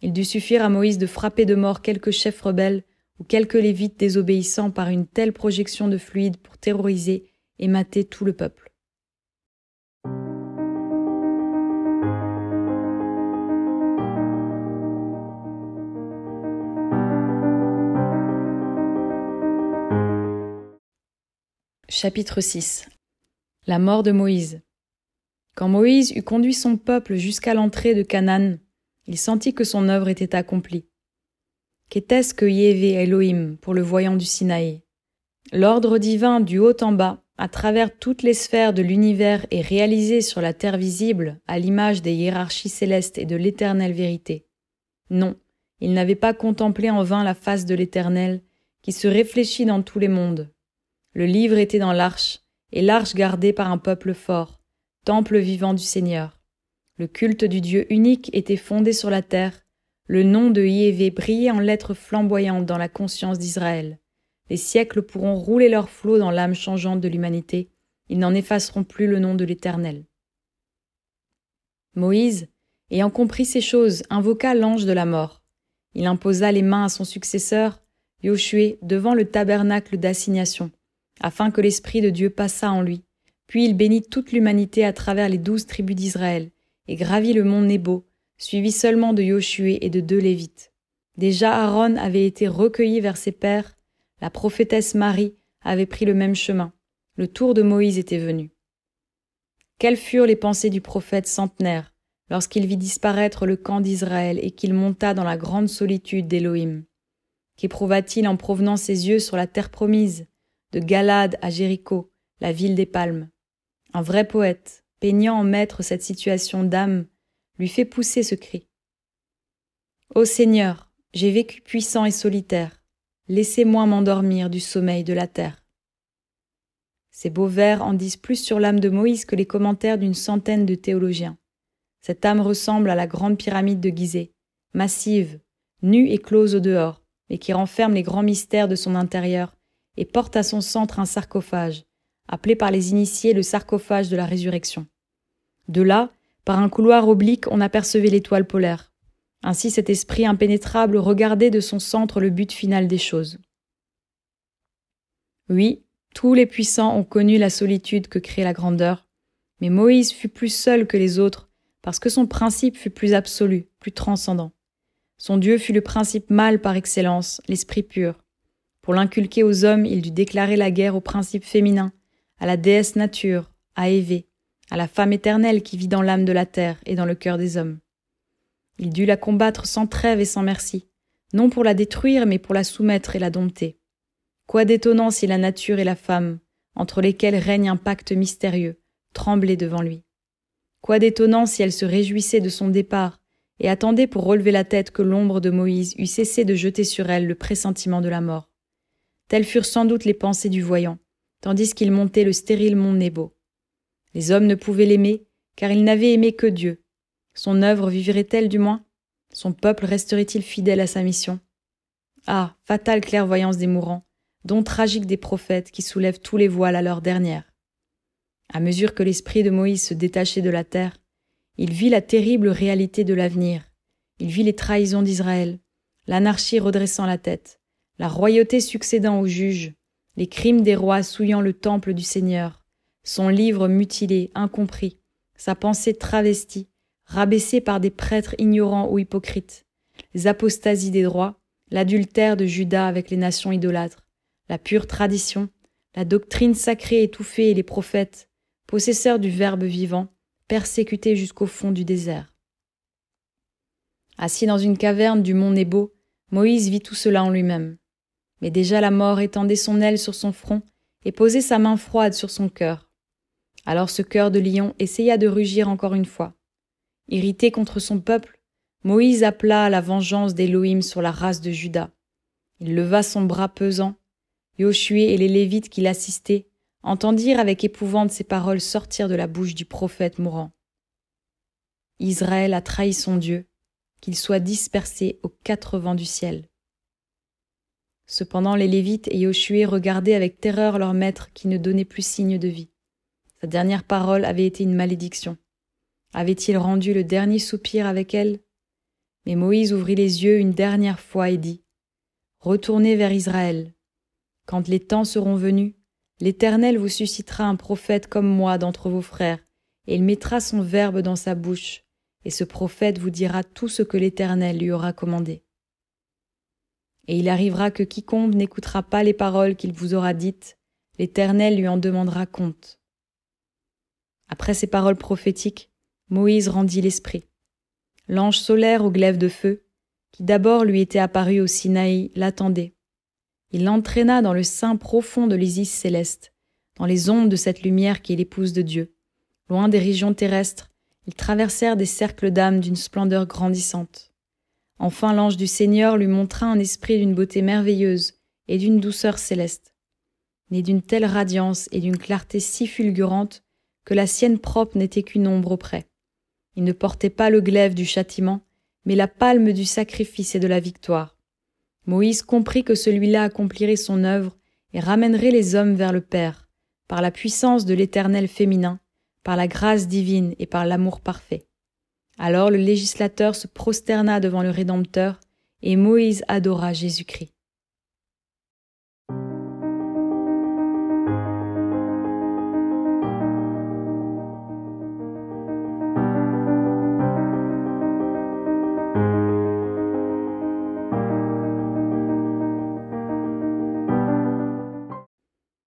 Il dut suffire à Moïse de frapper de mort quelques chefs rebelles ou quelques lévites désobéissants par une telle projection de fluide pour terroriser et mater tout le peuple. Chapitre 6 La mort de Moïse. Quand Moïse eut conduit son peuple jusqu'à l'entrée de Canaan, il sentit que son œuvre était accomplie. Qu'était-ce que Yévé Elohim pour le voyant du Sinaï? L'ordre divin du haut en bas, à travers toutes les sphères de l'univers est réalisé sur la terre visible à l'image des hiérarchies célestes et de l'éternelle vérité. Non, il n'avait pas contemplé en vain la face de l'éternel, qui se réfléchit dans tous les mondes, le livre était dans l'arche, et l'arche gardée par un peuple fort, temple vivant du Seigneur. Le culte du Dieu unique était fondé sur la terre, le nom de Yévé brillait en lettres flamboyantes dans la conscience d'Israël. Les siècles pourront rouler leurs flots dans l'âme changeante de l'humanité, ils n'en effaceront plus le nom de l'Éternel. Moïse, ayant compris ces choses, invoqua l'ange de la mort. Il imposa les mains à son successeur, Yoshua, devant le tabernacle d'assignation afin que l'Esprit de Dieu passât en lui. Puis il bénit toute l'humanité à travers les douze tribus d'Israël, et gravit le mont Nebo, suivi seulement de Josué et de deux Lévites. Déjà Aaron avait été recueilli vers ses pères, la prophétesse Marie avait pris le même chemin, le tour de Moïse était venu. Quelles furent les pensées du prophète centenaire lorsqu'il vit disparaître le camp d'Israël et qu'il monta dans la grande solitude d'Élohim? Qu'éprouva-t-il en provenant ses yeux sur la terre promise de Galade à Jéricho, la ville des palmes? Un vrai poète, peignant en maître cette situation d'âme, lui fait pousser ce cri. Ô Seigneur, j'ai vécu puissant et solitaire, laissez-moi m'endormir du sommeil de la terre. Ces beaux vers en disent plus sur l'âme de Moïse que les commentaires d'une centaine de théologiens. Cette âme ressemble à la grande pyramide de Gizeh, massive, nue et close au dehors, mais qui renferme les grands mystères de son intérieur et porte à son centre un sarcophage, appelé par les initiés le sarcophage de la résurrection. De là, par un couloir oblique, on apercevait l'étoile polaire. Ainsi cet esprit impénétrable regardait de son centre le but final des choses. Oui, tous les puissants ont connu la solitude que crée la grandeur, mais Moïse fut plus seul que les autres, parce que son principe fut plus absolu, plus transcendant. Son Dieu fut le principe mâle par excellence, l'esprit pur. Pour l'inculquer aux hommes, il dut déclarer la guerre au principe féminin, à la déesse nature, à Évée, à la femme éternelle qui vit dans l'âme de la terre et dans le cœur des hommes. Il dut la combattre sans trêve et sans merci, non pour la détruire, mais pour la soumettre et la dompter. Quoi d'étonnant si la nature et la femme, entre lesquelles règne un pacte mystérieux, tremblaient devant lui. Quoi d'étonnant si elle se réjouissait de son départ et attendait pour relever la tête que l'ombre de Moïse eût cessé de jeter sur elle le pressentiment de la mort. Telles furent sans doute les pensées du voyant, tandis qu'il montait le stérile mont Nebo. Les hommes ne pouvaient l'aimer, car ils n'avaient aimé que Dieu. Son œuvre vivrait-elle du moins? Son peuple resterait-il fidèle à sa mission? Ah, fatale clairvoyance des mourants, don tragique des prophètes qui soulèvent tous les voiles à l'heure dernière. À mesure que l'esprit de Moïse se détachait de la terre, il vit la terrible réalité de l'avenir. Il vit les trahisons d'Israël, l'anarchie redressant la tête, la royauté succédant aux juges, les crimes des rois souillant le temple du Seigneur, son livre mutilé, incompris, sa pensée travestie, rabaissée par des prêtres ignorants ou hypocrites, les apostasies des droits, l'adultère de Judas avec les nations idolâtres, la pure tradition, la doctrine sacrée étouffée et les prophètes, possesseurs du Verbe vivant, persécutés jusqu'au fond du désert. Assis dans une caverne du mont Nebo, Moïse vit tout cela en lui-même. Mais déjà la mort étendait son aile sur son front et posait sa main froide sur son cœur. Alors ce cœur de lion essaya de rugir encore une fois. Irrité contre son peuple, Moïse appela à la vengeance d'Élohim sur la race de Juda. Il leva son bras pesant. Josué et les Lévites qui l'assistaient entendirent avec épouvante ces paroles sortir de la bouche du prophète mourant. Israël a trahi son Dieu, qu'il soit dispersé aux quatre vents du ciel. Cependant les Lévites et Josué regardaient avec terreur leur maître qui ne donnait plus signe de vie. Sa dernière parole avait été une malédiction. Avait-il rendu le dernier soupir avec elle? Mais Moïse ouvrit les yeux une dernière fois et dit Retournez vers Israël. Quand les temps seront venus, l'Éternel vous suscitera un prophète comme moi d'entre vos frères, et il mettra son verbe dans sa bouche, et ce prophète vous dira tout ce que l'Éternel lui aura commandé. Et il arrivera que quiconque n'écoutera pas les paroles qu'il vous aura dites, l'Éternel lui en demandera compte. Après ces paroles prophétiques, Moïse rendit l'esprit. L'ange solaire au glaive de feu, qui d'abord lui était apparu au Sinaï, l'attendait. Il l'entraîna dans le sein profond de l'Isis céleste, dans les ondes de cette lumière qui est l'épouse de Dieu. Loin des régions terrestres, ils traversèrent des cercles d'âmes d'une splendeur grandissante. Enfin l'ange du Seigneur lui montra un esprit d'une beauté merveilleuse et d'une douceur céleste. Né d'une telle radiance et d'une clarté si fulgurante que la sienne propre n'était qu'une ombre auprès. Il ne portait pas le glaive du châtiment, mais la palme du sacrifice et de la victoire. Moïse comprit que celui-là accomplirait son œuvre et ramènerait les hommes vers le Père, par la puissance de l'éternel féminin, par la grâce divine et par l'amour parfait. Alors le législateur se prosterna devant le Rédempteur, et Moïse adora Jésus-Christ.